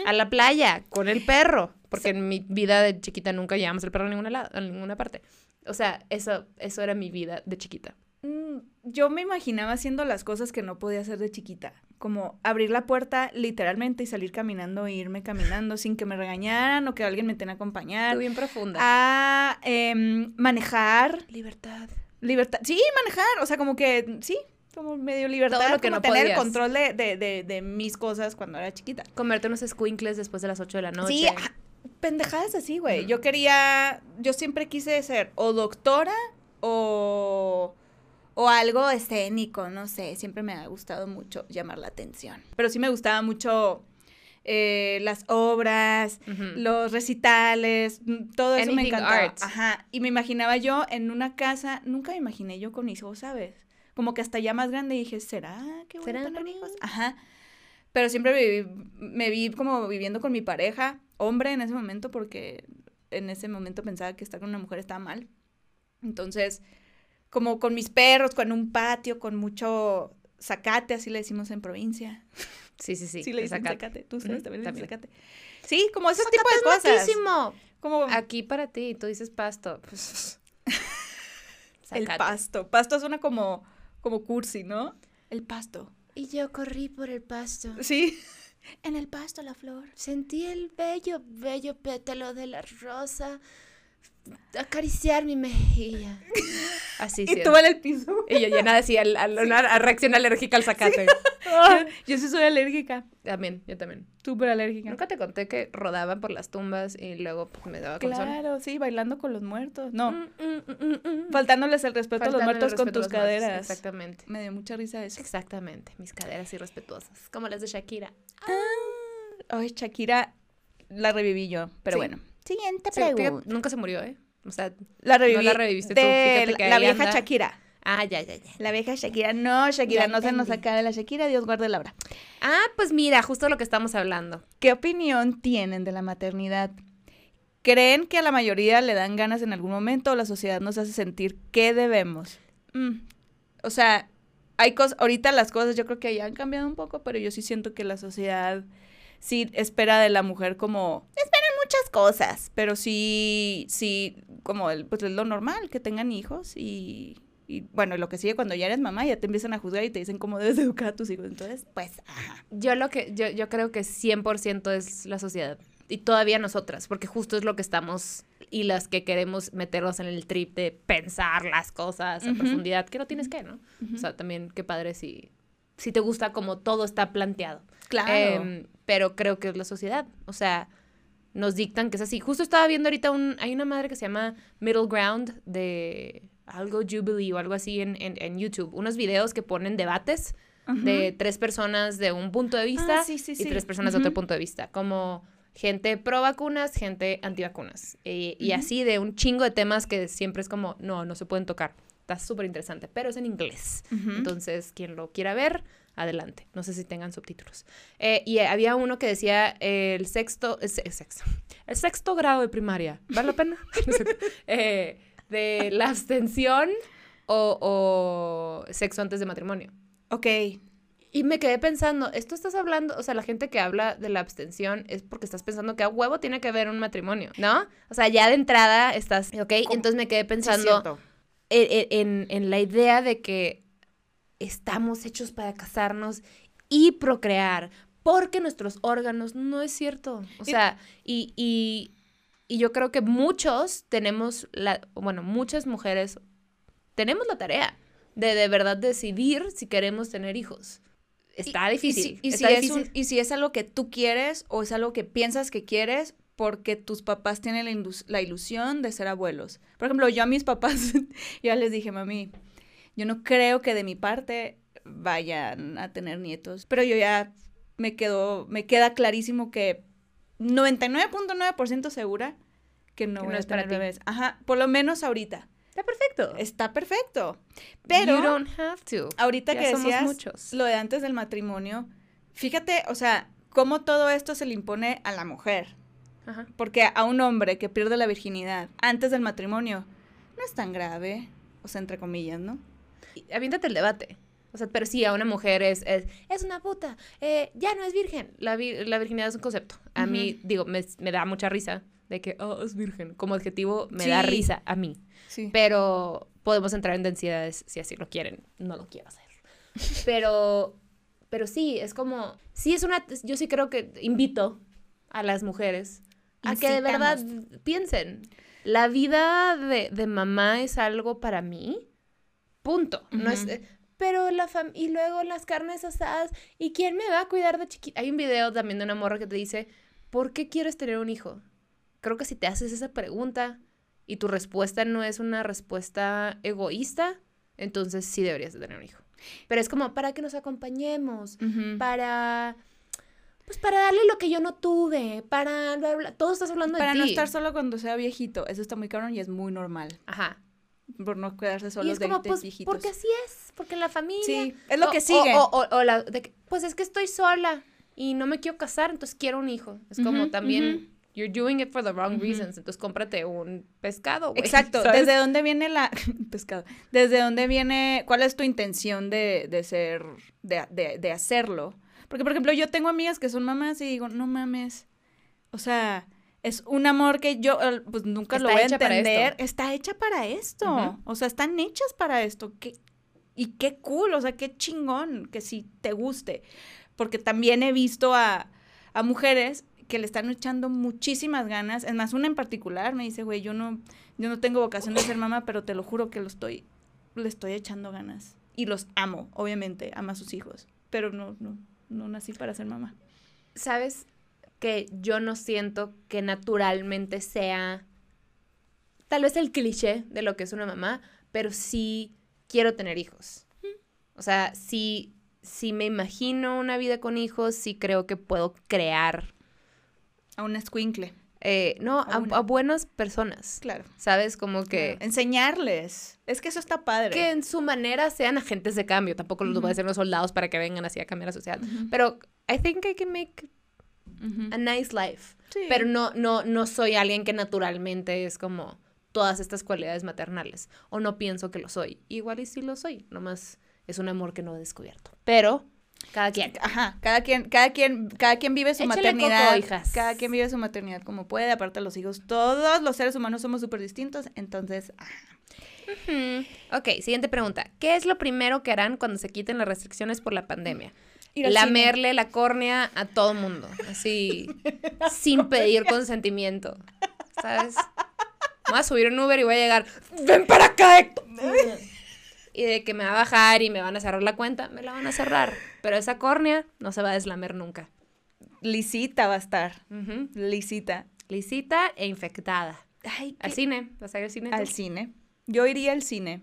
a la playa con el perro, porque en mi vida de chiquita nunca llevamos el perro a ninguna, lado, a ninguna parte. O sea, eso, eso era mi vida de chiquita. Mm, Yo me imaginaba haciendo las cosas que no podía hacer de chiquita, como abrir la puerta literalmente y salir caminando e irme caminando sin que me regañaran o que alguien me tenga que acompañar. Tú bien profunda. A em, manejar, Libertad. libertad. Sí, manejar, o sea, como que sí, como medio libertad, Todo lo que como no tener podías. control de, de, de, de mis cosas cuando era chiquita. Comerte unos squinkles después de las 8 de la noche. Sí, ah, pendejadas así, güey. Yo quería, yo siempre quise ser o doctora o, o algo escénico, no sé. Siempre me ha gustado mucho llamar la atención. Pero sí me gustaba mucho eh, las obras, los recitales, mm, todo eso me Anything encantaba. arts. Ajá. Y me imaginaba yo en una casa, nunca me imaginé yo con hijos, ¿sabes? Como que hasta ya más grande dije, ¿será que voy a tener hijos? Ajá. Pero siempre viví- me vi como viviendo con mi pareja, hombre en ese momento, porque en ese momento pensaba que estar con una mujer estaba mal. Entonces, como con mis perros, con un patio, con mucho zacate, así le decimos en provincia. Sí, sí, sí. Sí, le dicen zacate. zacate. Tú sabes también también. zacate. Sí, como ese tipo ¡Zacate de es cosas. matísimo! Como Aquí para ti, tú dices pasto. Pues, el pasto. Pasto suena como, como cursi, ¿no? El pasto. Y yo corrí por el pasto. Sí. En el pasto la flor. Sentí el bello, bello pétalo de la rosa acariciar mi mejilla. Así, sí. Y tú en el piso. Y yo llena así, al, al- una reacción alérgica al zacate. Yo sí soy alérgica. También, yo también. Súper alérgica. Nunca te conté que rodaban por las tumbas y luego pues, me daba. Claro, sí, bailando con los muertos. No, Mm, mm, mm, mm, mm. faltándoles el respeto a los muertos con tus muertos, caderas. Exactamente. Me dio mucha risa eso. Exactamente, mis caderas irrespetuosas, como las de Shakira. Ay, Shakira, la reviví yo, pero Sí. bueno. Siguiente pregunta. nunca se murió, ¿eh? O sea, La reviví. la reviviste tú, de fíjate que la vieja anda. Shakira. ah, ya, ya, ya. La vieja Shakira. No, Shakira, Ya no se nos de la Shakira. Dios guarde la hora. Ah, pues mira, justo lo que estamos hablando. ¿Qué opinión tienen de la maternidad? ¿Creen que a la mayoría le dan ganas en algún momento o la sociedad nos hace sentir que debemos? Mm, O sea, hay cosas, ahorita las cosas yo creo que ya han cambiado un poco, pero yo sí siento que la sociedad sí espera de la mujer como, esperan muchas cosas, pero sí, sí, como el, pues es lo normal, que tengan hijos y, y bueno, lo que sigue cuando ya eres mamá, ya te empiezan a juzgar y te dicen cómo debes educar a tus hijos, entonces, pues, ajá. Yo lo que, yo, yo creo que 100% es la sociedad. Y todavía nosotras, porque justo es lo que estamos y las que queremos meternos en el trip de pensar las cosas a profundidad, que no tienes que, ¿no? O sea, también qué padre si, si te gusta como todo está planteado. Claro. Em, pero creo que es la sociedad. O sea, nos dictan que es así. Justo estaba viendo ahorita un. Hay una madre que se llama Middle Ground de algo Jubilee o algo así en, en, en YouTube. Unos videos que ponen debates de tres personas de un punto de vista Ah, sí, sí, y tres personas de otro punto de vista. Como gente pro vacunas, gente antivacunas. Y, y Ujú. así de un chingo de temas que siempre es como, no, no se pueden tocar. Está súper interesante, pero es en inglés. Entonces, quien lo quiera ver, adelante. No sé si tengan subtítulos. Eh, y había uno que decía eh, el sexto, el se- sexto, el sexto grado de primaria. ¿Vale la pena? Eh, de la abstención o, o sexo antes de matrimonio. Ok. Y me quedé pensando, esto estás hablando, o sea, la gente que habla de la abstención es porque estás pensando que a huevo tiene que ver un matrimonio, ¿no? O sea, ya de entrada estás, ¿ok? ¿Cómo? Entonces me quedé Sí, pensando cierto. en, en- en la idea de que estamos hechos para casarnos y procrear, porque nuestros órganos no es cierto. O sea, y, y- y yo creo que muchos tenemos, la, bueno, muchas mujeres tenemos la tarea de de verdad decidir si queremos tener hijos. Está Y- difícil. Y si, es un- y si es algo que tú quieres o es algo que piensas que quieres porque tus papás tienen la, ilus- la ilusión de ser abuelos. Por ejemplo, yo a mis papás ya les dije, mami, yo no creo que de mi parte vayan a tener nietos, pero yo ya me quedo, me queda clarísimo que 99.9% segura que no Que voy no a es para tener ti. bebés. Ajá, por lo menos ahorita. Está perfecto. Está perfecto. Pero you don't have to. ahorita Ya que somos decías muchos. lo de antes del matrimonio, fíjate, o sea, cómo todo esto se le impone a la mujer. Ajá. Porque a un hombre que pierde la virginidad antes del matrimonio no es tan grave, o sea, entre comillas, ¿no? Aviéntate el debate. O sea, pero sí, a una mujer es, es, es una puta, eh, ya no es virgen. La, vi- la virginidad es un concepto. A mí, digo, me, me da mucha risa de que, oh, es virgen. Como adjetivo, me da risa a mí. Sí. Pero podemos entrar en densidades si así lo quieren. No lo quiero hacer. Pero, pero sí, es como, sí es una, yo sí creo que invito a las mujeres a que de verdad piensen, la vida de, de mamá es algo para mí, punto. No es, eh, pero la fam y luego las carnes asadas, ¿y quién me va a cuidar de chiquita? Hay un video también de una morra que te dice, ¿por qué quieres tener un hijo? Creo que si te haces esa pregunta y tu respuesta no es una respuesta egoísta, entonces sí deberías de tener un hijo. Pero es como para que nos acompañemos, para pues para darle lo que yo no tuve, para bla, bla, todo estás hablando Para de no ti. estar solo cuando sea viejito. Eso está muy cabrón y es muy normal. Ajá. Por no quedarse Y solos es de, como, de pues, viejitos. porque así es, porque la familia. Sí, es lo O- que sigue. O, o- o la de que, pues es que estoy sola y no me quiero casar, entonces quiero un hijo. Es como también, you're doing it for the wrong reasons, entonces cómprate un pescado, güey. Exacto. ¿sabes? ¿Desde dónde viene la... pescado. ¿Desde dónde viene... ¿Cuál es tu intención de, de ser... De, de, de hacerlo? Porque, por ejemplo, yo tengo amigas que son mamás y digo, no mames. O sea, es un amor que yo, pues, nunca lo voy a entender. Está hecha para esto. O sea, están hechas para esto. ¿Qué, y qué cool, o sea, qué chingón que sí te guste. Porque también he visto a, a mujeres que le están echando muchísimas ganas. Es más, una en particular me dice, güey, yo no, yo no tengo vocación de ser mamá, pero te lo juro que lo estoy, le estoy echando ganas. Y los amo, obviamente, ama a sus hijos. Pero no, no, no nací para ser mamá. ¿Sabes? Que yo no siento que naturalmente sea tal vez el cliché de lo que es una mamá, pero sí quiero tener hijos. O sea, sí, sí me imagino una vida con hijos, sí creo que puedo crear, A un escuincle. eh, no, A a, una. a buenas personas. Claro. ¿Sabes? Como que, Claro. Enseñarles. Es que eso está padre. que en su manera sean agentes de cambio. Tampoco los voy a hacer los soldados para que vengan así a cambiar la sociedad. Pero I think I can make A nice life. Sí. Pero no, no, no soy alguien que naturalmente es como todas estas cualidades maternales. O no pienso que lo soy. Igual y sí lo soy. Nomás es un amor que no he descubierto. Pero, cada quien. Ajá, cada quien, cada quien, cada quien vive su Échale coco, maternidad. hijas. Cada quien vive su maternidad como puede, aparte los hijos, todos los seres humanos somos súper distintos, entonces, Ujú. Ok, siguiente pregunta. ¿Qué es lo primero que harán cuando se quiten las restricciones por la pandemia? Lamerle la córnea a todo mundo. Así, sin pedir consentimiento. ¿Sabes? Voy a subir un Uber y voy a llegar. ¡Ven para acá, Héctor! Y de que me va a bajar y me van a cerrar la cuenta, me la van a cerrar. Pero esa córnea no se va a deslamer nunca. lisita va a estar, Ujú. lisita. Lisita e infectada. Ay, Al cine. ¿Vas a ir al cine? tú? al cine. Yo iría al cine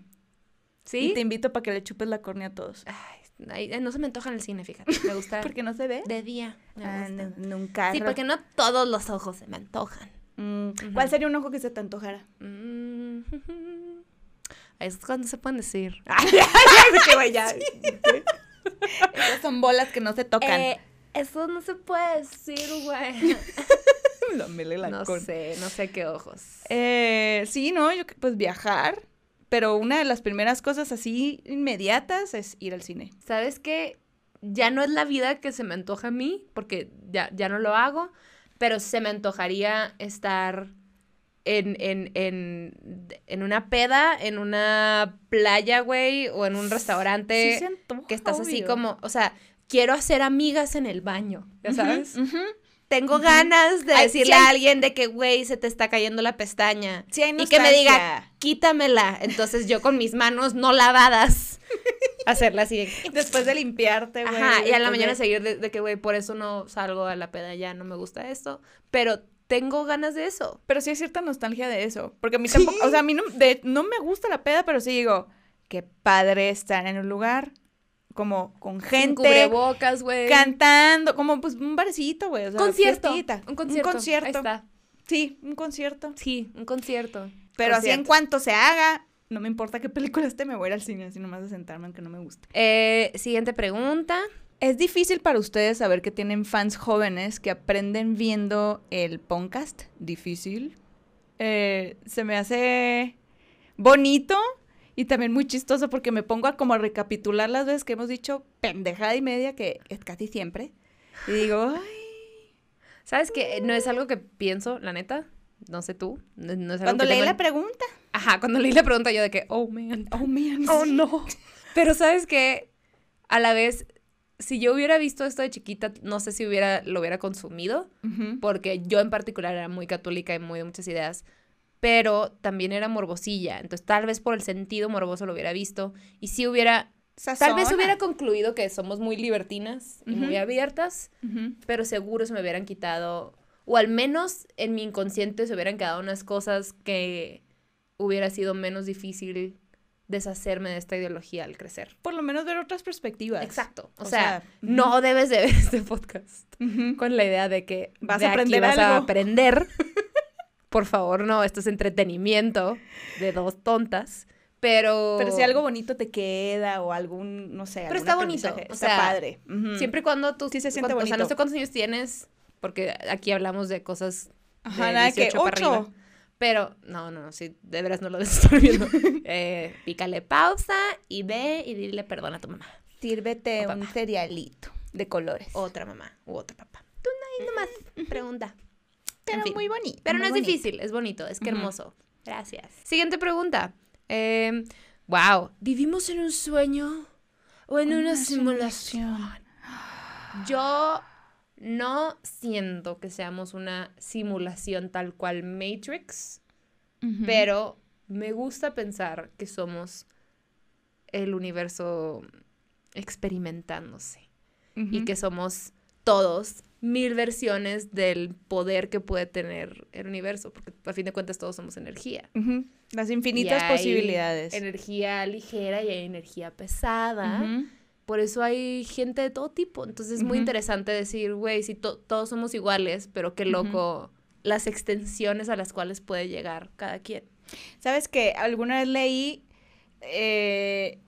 ¿Sí? y te invito para que le chupes la córnea a todos. Ay, ay, no se me antoja en el cine, fíjate. Me gusta Porque no se ve. de día. me Ah, gusta. nunca. Sí, porque no todos los ojos se me antojan. Mm, ¿Cuál sería un ojo que se te antojara? Mm, Es cuando se pueden decir. Esas son bolas que no se tocan. Eh, eso no se puede decir, güey. No sé, no sé qué ojos. Eh, sí, no, yo que- pues viajar. Pero una de las primeras cosas así inmediatas es ir al cine. ¿Sabes qué? Ya no es la vida que se me antoja a mí, porque ya, ya no lo hago, pero se me antojaría estar en, en, en, en una peda, en una playa, güey, o en un restaurante Sí se antoja, que estás así como, o sea, quiero hacer amigas en el baño, ¿ya sabes? Tengo ganas de Ay, decirle hay- a alguien de que, güey, se te está cayendo la pestaña. Hay y que me diga, quítamela. Entonces yo con mis manos no lavadas, hacerla así de... Después de limpiarte, güey. Ajá, y a la mañana de- seguir de, de que, güey, por eso no salgo a la peda ya, no me gusta esto. Pero tengo ganas de eso. Pero sí hay cierta nostalgia de eso. Porque a mí tampoco, o sea, a mí no, de- no me gusta la peda, pero sí digo, qué padre estar en un lugar como con Sin gente, cubrebocas, güey. cantando, como pues un barecito, güey. O sea, concierto. fiestita. Un concierto. Un concierto. Ahí está. Sí, un concierto. Sí, un concierto. Pero así en cuanto se haga, no me importa qué película esté, me voy a ir al cine, así nomás de sentarme aunque no me guste. Eh, siguiente pregunta. ¿Es difícil para ustedes saber que tienen fans jóvenes que aprenden viendo el podcast? Difícil. Eh, se me hace bonito y también muy chistoso porque me pongo a como a recapitular las veces que hemos dicho pendejada y media, que es casi siempre. Y digo, ay, ¿Sabes qué? No es algo que pienso, la neta. No sé tú. No, no es algo cuando que leí tengo la pregunta, Ajá, cuando leí la pregunta yo de que, oh, man. oh, man. Oh, no. Pero sabes que a la vez, si yo hubiera visto esto de chiquita, no sé si hubiera, lo hubiera consumido, porque yo en particular era muy católica y muy de muchas ideas, pero también era morbosilla. Entonces tal vez por el sentido morboso lo hubiera visto y sí hubiera Tal vez hubiera concluido que somos muy libertinas y muy abiertas, pero seguro se me hubieran quitado, o al menos en mi inconsciente se hubieran quedado unas cosas que hubiera sido menos difícil deshacerme de esta ideología al crecer. Por lo menos ver otras perspectivas. Exacto. O, O sea, no debes de ver este podcast con la idea de que Vas de a aquí aprender vas a aprender. Por favor, no, esto es entretenimiento de dos tontas. Pero, Pero si algo bonito te queda o algún, no sé, Pero está bonito, aprendizaje, o está sea, padre. Siempre y cuando tú... Sí se siente cuando- O sea, no bonito. sé cuántos años tienes, porque aquí hablamos de cosas Ajá, de nada que 18 para ocho. arriba. Pero, no, no, no, sí, de veras no lo debes estar viendo. eh, pícale pausa y ve y dile perdón a tu mamá. Sírvete un cerealito de colores. Otra mamá u otro papá. Tú no, ahí nomás pregunta. Pero en fin. muy bonito. Pero no es bonito. difícil, es bonito, es que hermoso. Gracias. Siguiente pregunta. Eh, wow, ¿vivimos en un sueño o en una, simulación? Yo no siento que seamos una simulación tal cual Matrix, pero me gusta pensar que somos el universo experimentándose y que somos todos mil versiones del poder que puede tener el universo, porque a fin de cuentas todos somos energía. Las Y infinitas hay posibilidades. Energía ligera y hay energía pesada. Por eso hay gente de todo tipo. Entonces es muy interesante decir, güey, si to- todos somos iguales, pero qué loco las extensiones a las cuales puede llegar cada quien. ¿Sabes que Alguna vez leí eh,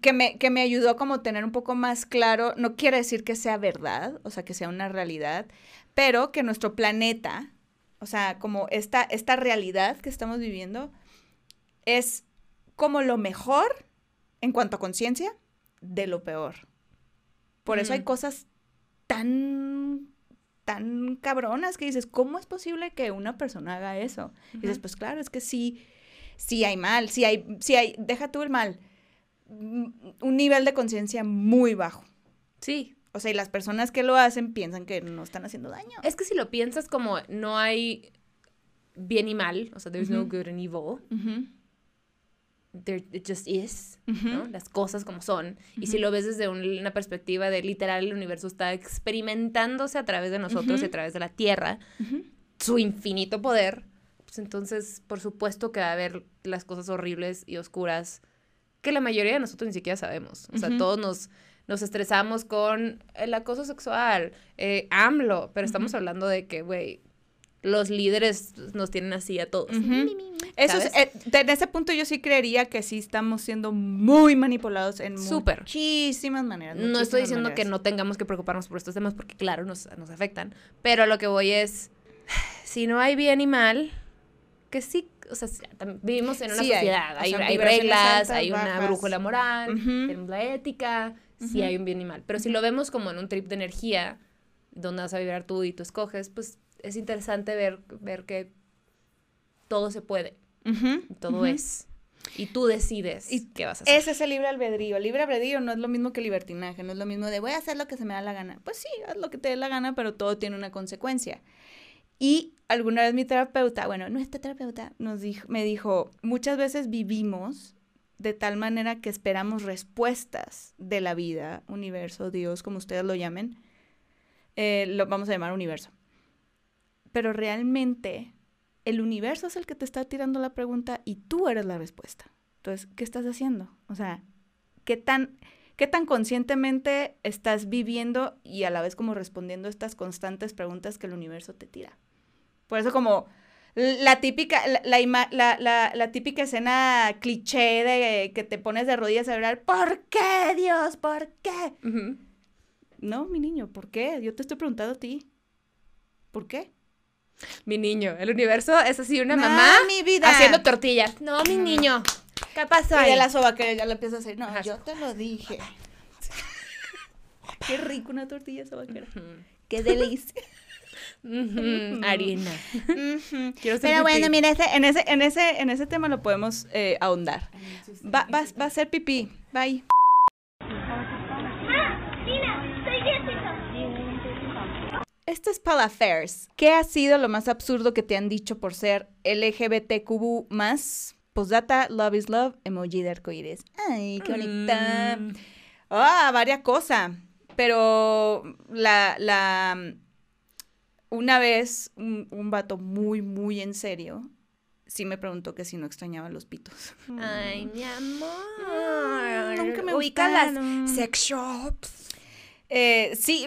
que, me, que me ayudó como tener un poco más claro, no quiere decir que sea verdad, o sea, que sea una realidad, pero que nuestro planeta, o sea, como esta, esta realidad que estamos viviendo, es como lo mejor en cuanto a conciencia de lo peor. Por eso hay Ujú. cosas tan tan cabronas que dices, ¿cómo es posible que una persona haga eso? Y dices, pues claro, es que sí, sí hay mal, sí hay, sí hay, deja tú el mal, mm, un nivel de conciencia muy bajo. Sí. O sea, y las personas que lo hacen piensan que no están haciendo daño. Es que si lo piensas como no hay bien y mal, o sea, there's no good and evil, there it just is. Las cosas como son. Y si lo ves desde un- una perspectiva de literal, el universo está experimentándose a través de nosotros y a través de la Tierra, su infinito poder, pues entonces, por supuesto que va a haber las cosas horribles y oscuras que la mayoría de nosotros ni siquiera sabemos. O sea, todos nos, nos estresamos con el acoso sexual, eh, AMLO, pero estamos hablando de que, güey, los líderes nos tienen así a todos. Ujú. Eso es, eh, ese punto yo sí creería que sí estamos siendo muy manipulados en Súper. muchísimas maneras. No estoy diciendo que no tengamos que preocuparnos por estos temas porque claro, nos, nos afectan, pero a lo que voy es, si no hay bien y mal, que sí, o sea, sí, vivimos en una Sí hay, sociedad, o hay, sea, hay reglas, altas, hay una bajas. brújula moral, Ujú. tenemos la ética, sí Ujú. hay un bien y mal, pero si lo vemos como en un trip de energía, donde vas a vibrar tú y tú escoges, pues es interesante ver, ver que todo se puede, Ujú, todo ujú. es, y tú decides Y qué vas a hacer. Ese es el libre albedrío. El libre albedrío no es lo mismo que libertinaje, no es lo mismo de voy a hacer lo que se me da la gana. Pues sí, haz lo que te dé la gana, pero todo tiene una consecuencia. Y alguna vez mi terapeuta, bueno, nuestra terapeuta nos dijo, me dijo, muchas veces vivimos de tal manera que esperamos respuestas de la vida, universo, Dios, como ustedes lo llamen. Eh, lo vamos a llamar universo. Pero realmente el universo es el que te está tirando la pregunta y tú eres la respuesta. Entonces, ¿qué estás haciendo? O sea, ¿qué tan, qué tan conscientemente estás viviendo y a la vez como respondiendo a estas constantes preguntas que el universo te tira? Por eso como la típica, la, la la- la- la típica escena cliché de que te pones de rodillas a orar, ¿por qué, Dios? ¿Por qué? No, mi niño, ¿por qué? Yo te estoy preguntando a ti. ¿Por qué? Mi niño, el universo es así una No, mamá mi vida. haciendo tortillas. No, mi niño. ¿Qué pasó Y ahí? de la sobaquera ya le empieza a decir, no, Ajá. yo te lo dije. Qué rico una tortilla sobaquera. Ujú. Qué delicia. Ujú, Harina. Quiero Pero bueno, mira, ese- en, ese, en, ese, en ese tema lo podemos eh, ahondar. Va, va, va a ser pipí. Bye. Ah. Esto es Palafairs. ¿Qué ha sido lo más absurdo que te han dicho por ser LGBTQ más Postdata, love is love, emoji de arcoíris. Ay, qué bonita. Mm. Ah, varias cosas. Pero la, la, una vez un, un vato muy, muy en serio, sí me preguntó que si no extrañaba los pitos. Ay, mi amor. Nunca me Ubica las sex shops. Eh, sí,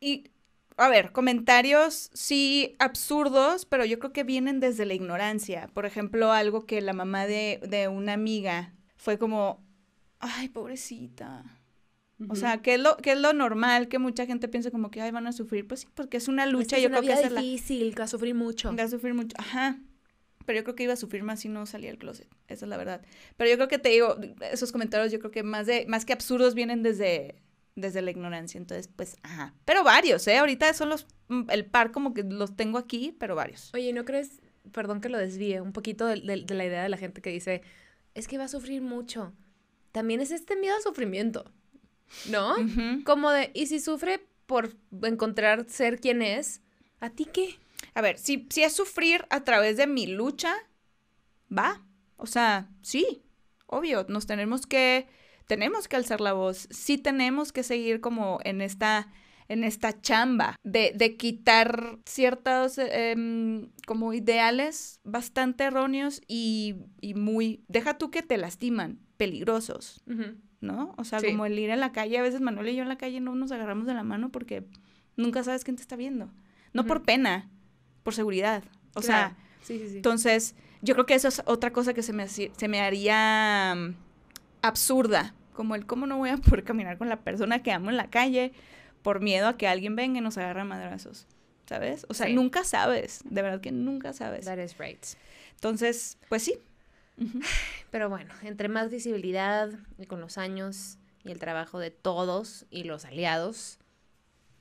y a ver, comentarios sí absurdos, pero yo creo que vienen desde la ignorancia. Por ejemplo, algo que la mamá de, de una amiga fue como, ay, pobrecita. O sea, que es, lo, que es lo normal, que mucha gente piensa como que, ay, van a sufrir. Pues sí, porque es una lucha, yo creo que es la- difícil, que va a sufrir mucho. Va a sufrir mucho. Ajá. Pero yo creo que iba a sufrir más si no salía del closet. Esa es la verdad. Pero yo creo que te digo, esos comentarios yo creo que más de, más que absurdos vienen desde, desde la ignorancia. Entonces, pues, ajá. Pero varios, ¿eh? Ahorita son los, mm, el par como que los tengo aquí, pero varios. Oye, ¿no crees, perdón que lo desvíe, un poquito de, de- de la idea de la gente que dice, es que va a sufrir mucho? También es este miedo al sufrimiento, ¿no? Como de, ¿y si sufre por encontrar ser quien es? ¿A ti qué? A ver, si, si es sufrir a través de mi lucha, va. O sea, sí, obvio, nos tenemos que, tenemos que alzar la voz. Sí tenemos que seguir como en esta, en esta chamba de, de quitar ciertos eh, em, como ideales bastante erróneos y, y muy, deja tú que te lastiman, peligrosos, ¿no? O sea, Sí. como el ir en la calle, a veces Manuel y yo en la calle no nos agarramos de la mano porque nunca sabes quién te está viendo. No por pena, por seguridad. O sea, Claro. sí, sí, sí. entonces yo creo que eso es otra cosa que se me, se me haría mm, absurda. Como el cómo no voy a poder caminar con la persona que amo en la calle por miedo a que alguien venga y nos agarre a madrazos. ¿Sabes? O sea, nunca sabes. De verdad que nunca sabes. That is right. Entonces, pues sí. Pero bueno, entre más visibilidad y con los años y el trabajo de todos y los aliados,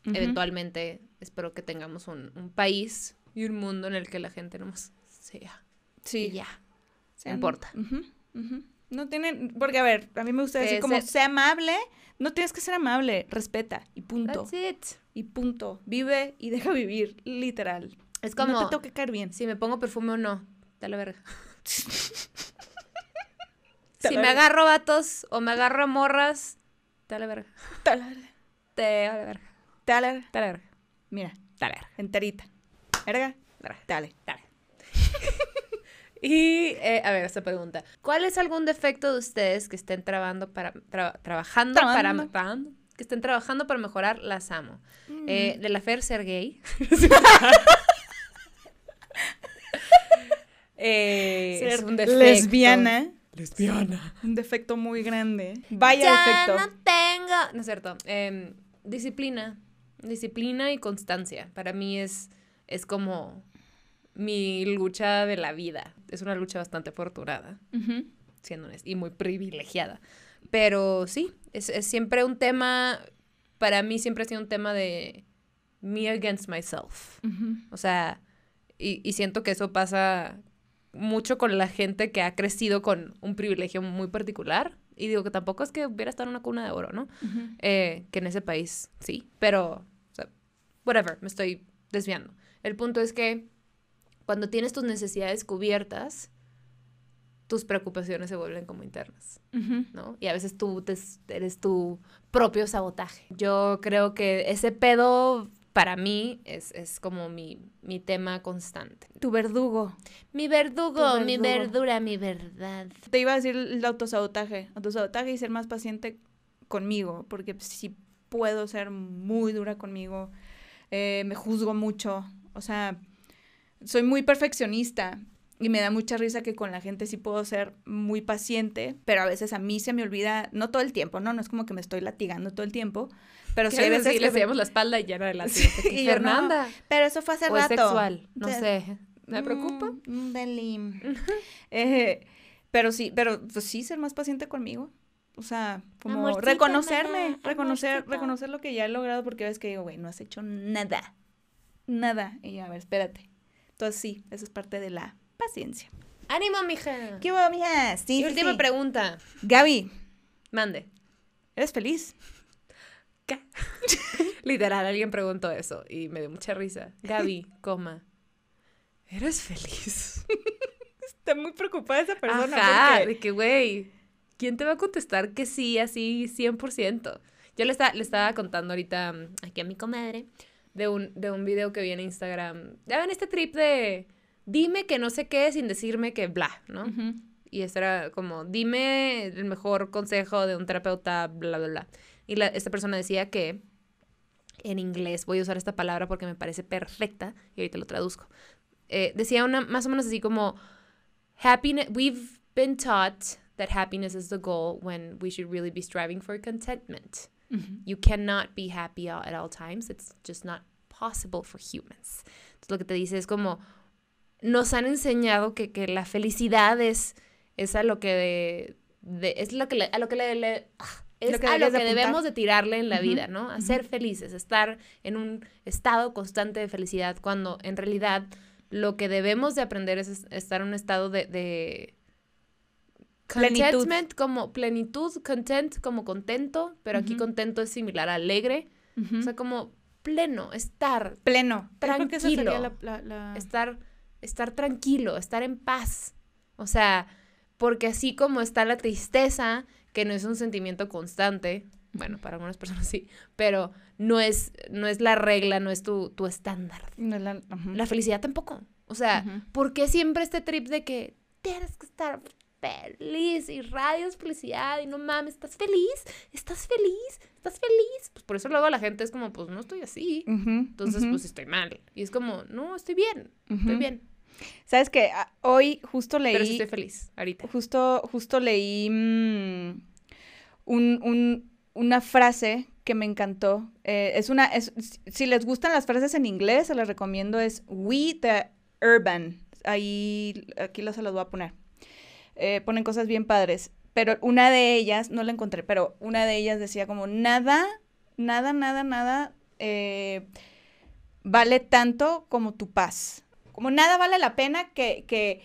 eventualmente espero que tengamos un, un país y un mundo en el que la gente nomás sea. Sí. Y ya. No importa. No tienen, porque a ver, a mí me gusta decir como, ser- sea amable, no tienes que ser amable, respeta y punto. That's it. Y punto. Vive y deja vivir, literal. Es como No te que caer bien. si me pongo perfume o no. Dale verga. Te si la me verga. agarro vatos o me agarro morras, dale verga. Dale, Te vale verga. dale. Dale verga. Mira, Dale verga. enterita. Verga, Dale. dale. Y, eh, a ver, esta pregunta. ¿Cuál es algún defecto de ustedes que estén trabajando para, tra- trabajando para, trabajando, que estén trabajando para mejorar? Las amo. Eh, de la Fer ser gay. Eh, es Ser un defecto. lesbiana. Lesbiana. Un defecto muy grande. Vaya ya defecto. no tengo. No es cierto. Em, disciplina. Disciplina y constancia. Para mí es, es como mi lucha de la vida. Es una lucha bastante afortunada, siendo honesta, y muy privilegiada. Pero sí, es, es siempre un tema. Para mí siempre ha sido un tema de me against myself. O sea, y, y siento que eso pasa mucho con la gente que ha crecido con un privilegio muy particular. Y digo que tampoco es que hubiera estado en una cuna de oro, ¿no? Eh, que en ese país sí, pero, o sea, whatever, me estoy desviando. El punto es que cuando tienes tus necesidades cubiertas, tus preocupaciones se vuelven como internas. ¿no? Y a veces tú te- eres tu propio sabotaje. Yo creo que ese pedo para mí es, es como mi, mi tema constante. Tu verdugo. Mi verdugo, mi verdura, mi verdad. Te iba a decir el autosabotaje. Autosabotaje y ser más paciente conmigo. Porque sí puedo ser muy dura conmigo. eh, me juzgo mucho. O sea, soy muy perfeccionista. Y me da mucha risa que con la gente sí puedo ser muy paciente, pero a veces a mí se me olvida, no todo el tiempo, ¿no? No es como que me estoy latigando todo el tiempo, pero sí hay veces sí, que le enseñamos la espalda y ya no adelante. Sí, y no, Fernanda. Pero eso fue hace o es rato. sexual, no sé. ¿Me preocupa? Mm, mm, Deli. Eh, pero sí, pero pues sí, ser más paciente conmigo. O sea, como reconocerme, reconocer, reconocer lo que ya he logrado porque ves que digo, güey, no has hecho nada. Nada. Y yo, a ver, espérate. Entonces sí, eso es parte de la paciencia. ¡Ánimo, mija! ¿Qué hubo, mija? Sí, y sí, última sí. pregunta. Gaby, Mande. ¿eres feliz? ¿Qué? Literal, alguien preguntó eso y me dio mucha risa. Gaby, coma. ¿Eres feliz? Está muy preocupada esa persona. Ajá, porque- de que, güey, ¿quién te va a contestar que sí, así, 100%? Yo le, estaba le estaba contando ahorita mm, aquí a mi comadre de un, de un video que vi en Instagram. Ya ven este trip de, dime que no sé qué sin decirme que bla, ¿no? Y esto era como, dime el mejor consejo de un terapeuta, bla, bla, bla. Y la- esta persona decía que, en inglés, voy a usar esta palabra porque me parece perfecta y ahorita lo traduzco. Eh, decía una, más o menos así como, happiness, we've been taught that happiness is the goal when we should really be striving for contentment. You cannot be happy all- at all times. It's just not possible for humans. Entonces lo que te dice es como, nos han enseñado que, que la felicidad es, es a lo que de, de- es lo que le- a lo que le, le- ah, es Lo que a lo de que debemos de tirarle en la vida, ¿no? A ser felices, estar en un estado constante de felicidad cuando en realidad lo que debemos de aprender es es estar en un estado de, de Plenitud. contentment como plenitud, content como contento, pero aquí contento es similar a alegre, o sea, como pleno, estar, Pleno. Tranquilo. la- la- la- estar, estar tranquilo, estar en paz. O sea, porque así como está la tristeza, que no es un sentimiento constante, bueno, para algunas personas sí, pero no es, no es la regla, no es tu, tu estándar. No, la- felicidad tampoco. O sea. ¿por qué siempre este trip de que tienes que estar feliz y radios felicidad y no mames, ¿estás feliz? ¿Estás feliz? ¿Estás feliz? Pues por eso luego la gente es como, pues no estoy así. Entonces, pues estoy mal. Y es como, no, estoy bien, estoy bien. ¿Sabes qué? Ah, Hoy justo leí... Pero sí estoy feliz ahorita. Justo, justo leí mm, un, un- una frase que me encantó. Eh, es una, es- si les gustan las frases en inglés, se las recomiendo, es We the Urban. Ahí, aquí las se las voy a poner. Eh, ponen cosas bien padres. Pero una de ellas, no la encontré, pero una de ellas decía como, nada, nada, nada, nada eh, vale tanto como tu paz. Como nada vale la pena que, que,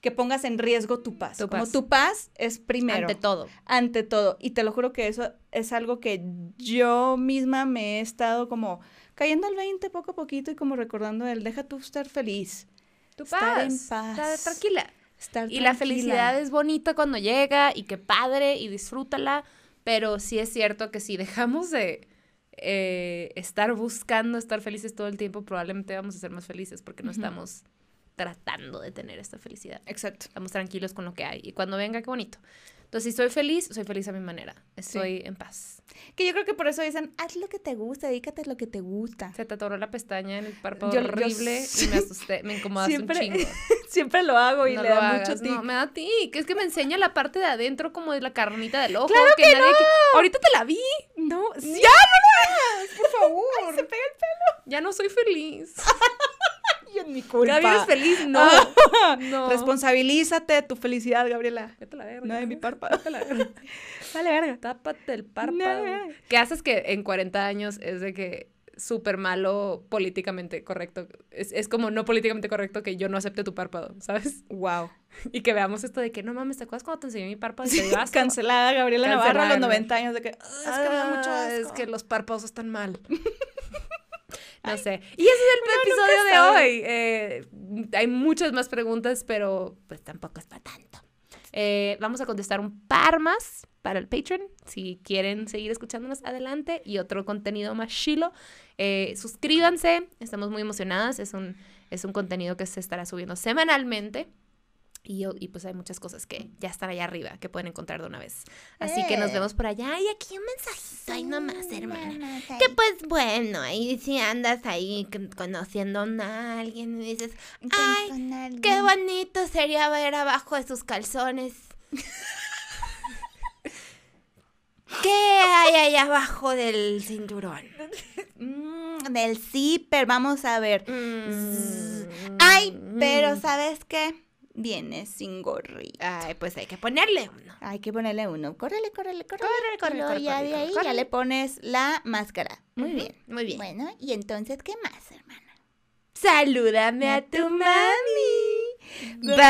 que pongas en riesgo tu paz. Tu como paz. tu paz es primero. Ante todo. Ante todo. Y te lo juro que eso es algo que yo misma me he estado como cayendo al 20 poco a poquito y como recordando el deja tú estar feliz. Tu Estar en paz. Estar tranquila. Estar Y la tranquila. felicidad es bonita cuando llega y que padre y disfrútala. Pero sí es cierto que si dejamos de eh, estar buscando estar felices todo el tiempo, probablemente vamos a ser más felices porque no estamos tratando de tener esta felicidad. Exacto. Estamos tranquilos con lo que hay. Y cuando venga, qué bonito. Entonces, si soy feliz, soy feliz a mi manera. Estoy en paz. Que yo creo que por eso dicen, haz lo que te gusta, dedícate a lo que te gusta. Se te atoró la pestaña en el párpado Yo- yo horrible s- y me asusté, me incomodaste Siempre- un chingo. Siempre lo hago y no le da hagas, mucho tic. no, me da tic. Es que me enseña la parte de adentro como de la carnita del ojo. ¡Claro que nadie no! Ahorita te la vi. No, ¡Ya no lo hagas! Por favor. se pega el pelo. Ya no soy feliz. Y en mi culpa. Gaby eres feliz, no. no. Responsabilízate de tu felicidad, Gabriela. Vete la verga. No de mi párpado. Vete la verga. Vale, verga. Tápate el párpado. No. ¿Qué haces que en 40 años es de que súper malo políticamente correcto? Es, es como no políticamente correcto que yo no acepte tu párpado, ¿sabes? Wow. Y que veamos esto de que no mames, ¿te acuerdas cuando te enseñé mi párpado? Te asco? Cancelada Gabriela Navarro a los ¿no? 90 años de que "Ah, es que me da mucho Ah, asco. Es que los párpados están mal. no sé. Y ese es el episodio de sabe. hoy. Eh, hay muchas más preguntas, pero pues tampoco es para tanto. Eh, vamos a contestar un par más para el Patreon, si quieren seguir escuchándonos adelante y otro contenido más chilo. Eh, suscríbanse, estamos muy emocionadas, es un, es un contenido que se estará subiendo semanalmente. Y, y pues hay muchas cosas que ya están allá arriba que pueden encontrar de una vez. Así que nos Eh. vemos por allá. Y aquí un mensajito ahí nomás, hermana. Que pues bueno, ahí si andas ahí conociendo a alguien y dices, ay, qué bonito sería ver abajo de sus calzones. ¿Qué hay ahí abajo del cinturón? Mm, del zipper, vamos a ver. Mm. Ay, pero ¿sabes qué? Viene sin gorrita. Ay, pues hay que ponerle uno. Hay que ponerle uno. Córrele, córrele, córrele. Córrele, córrele, córrele, ya de ahí ya le pones la máscara. Muy bien. Muy bien. Bueno, y entonces, ¿qué más, hermana? Salúdame a tu mami. Bye.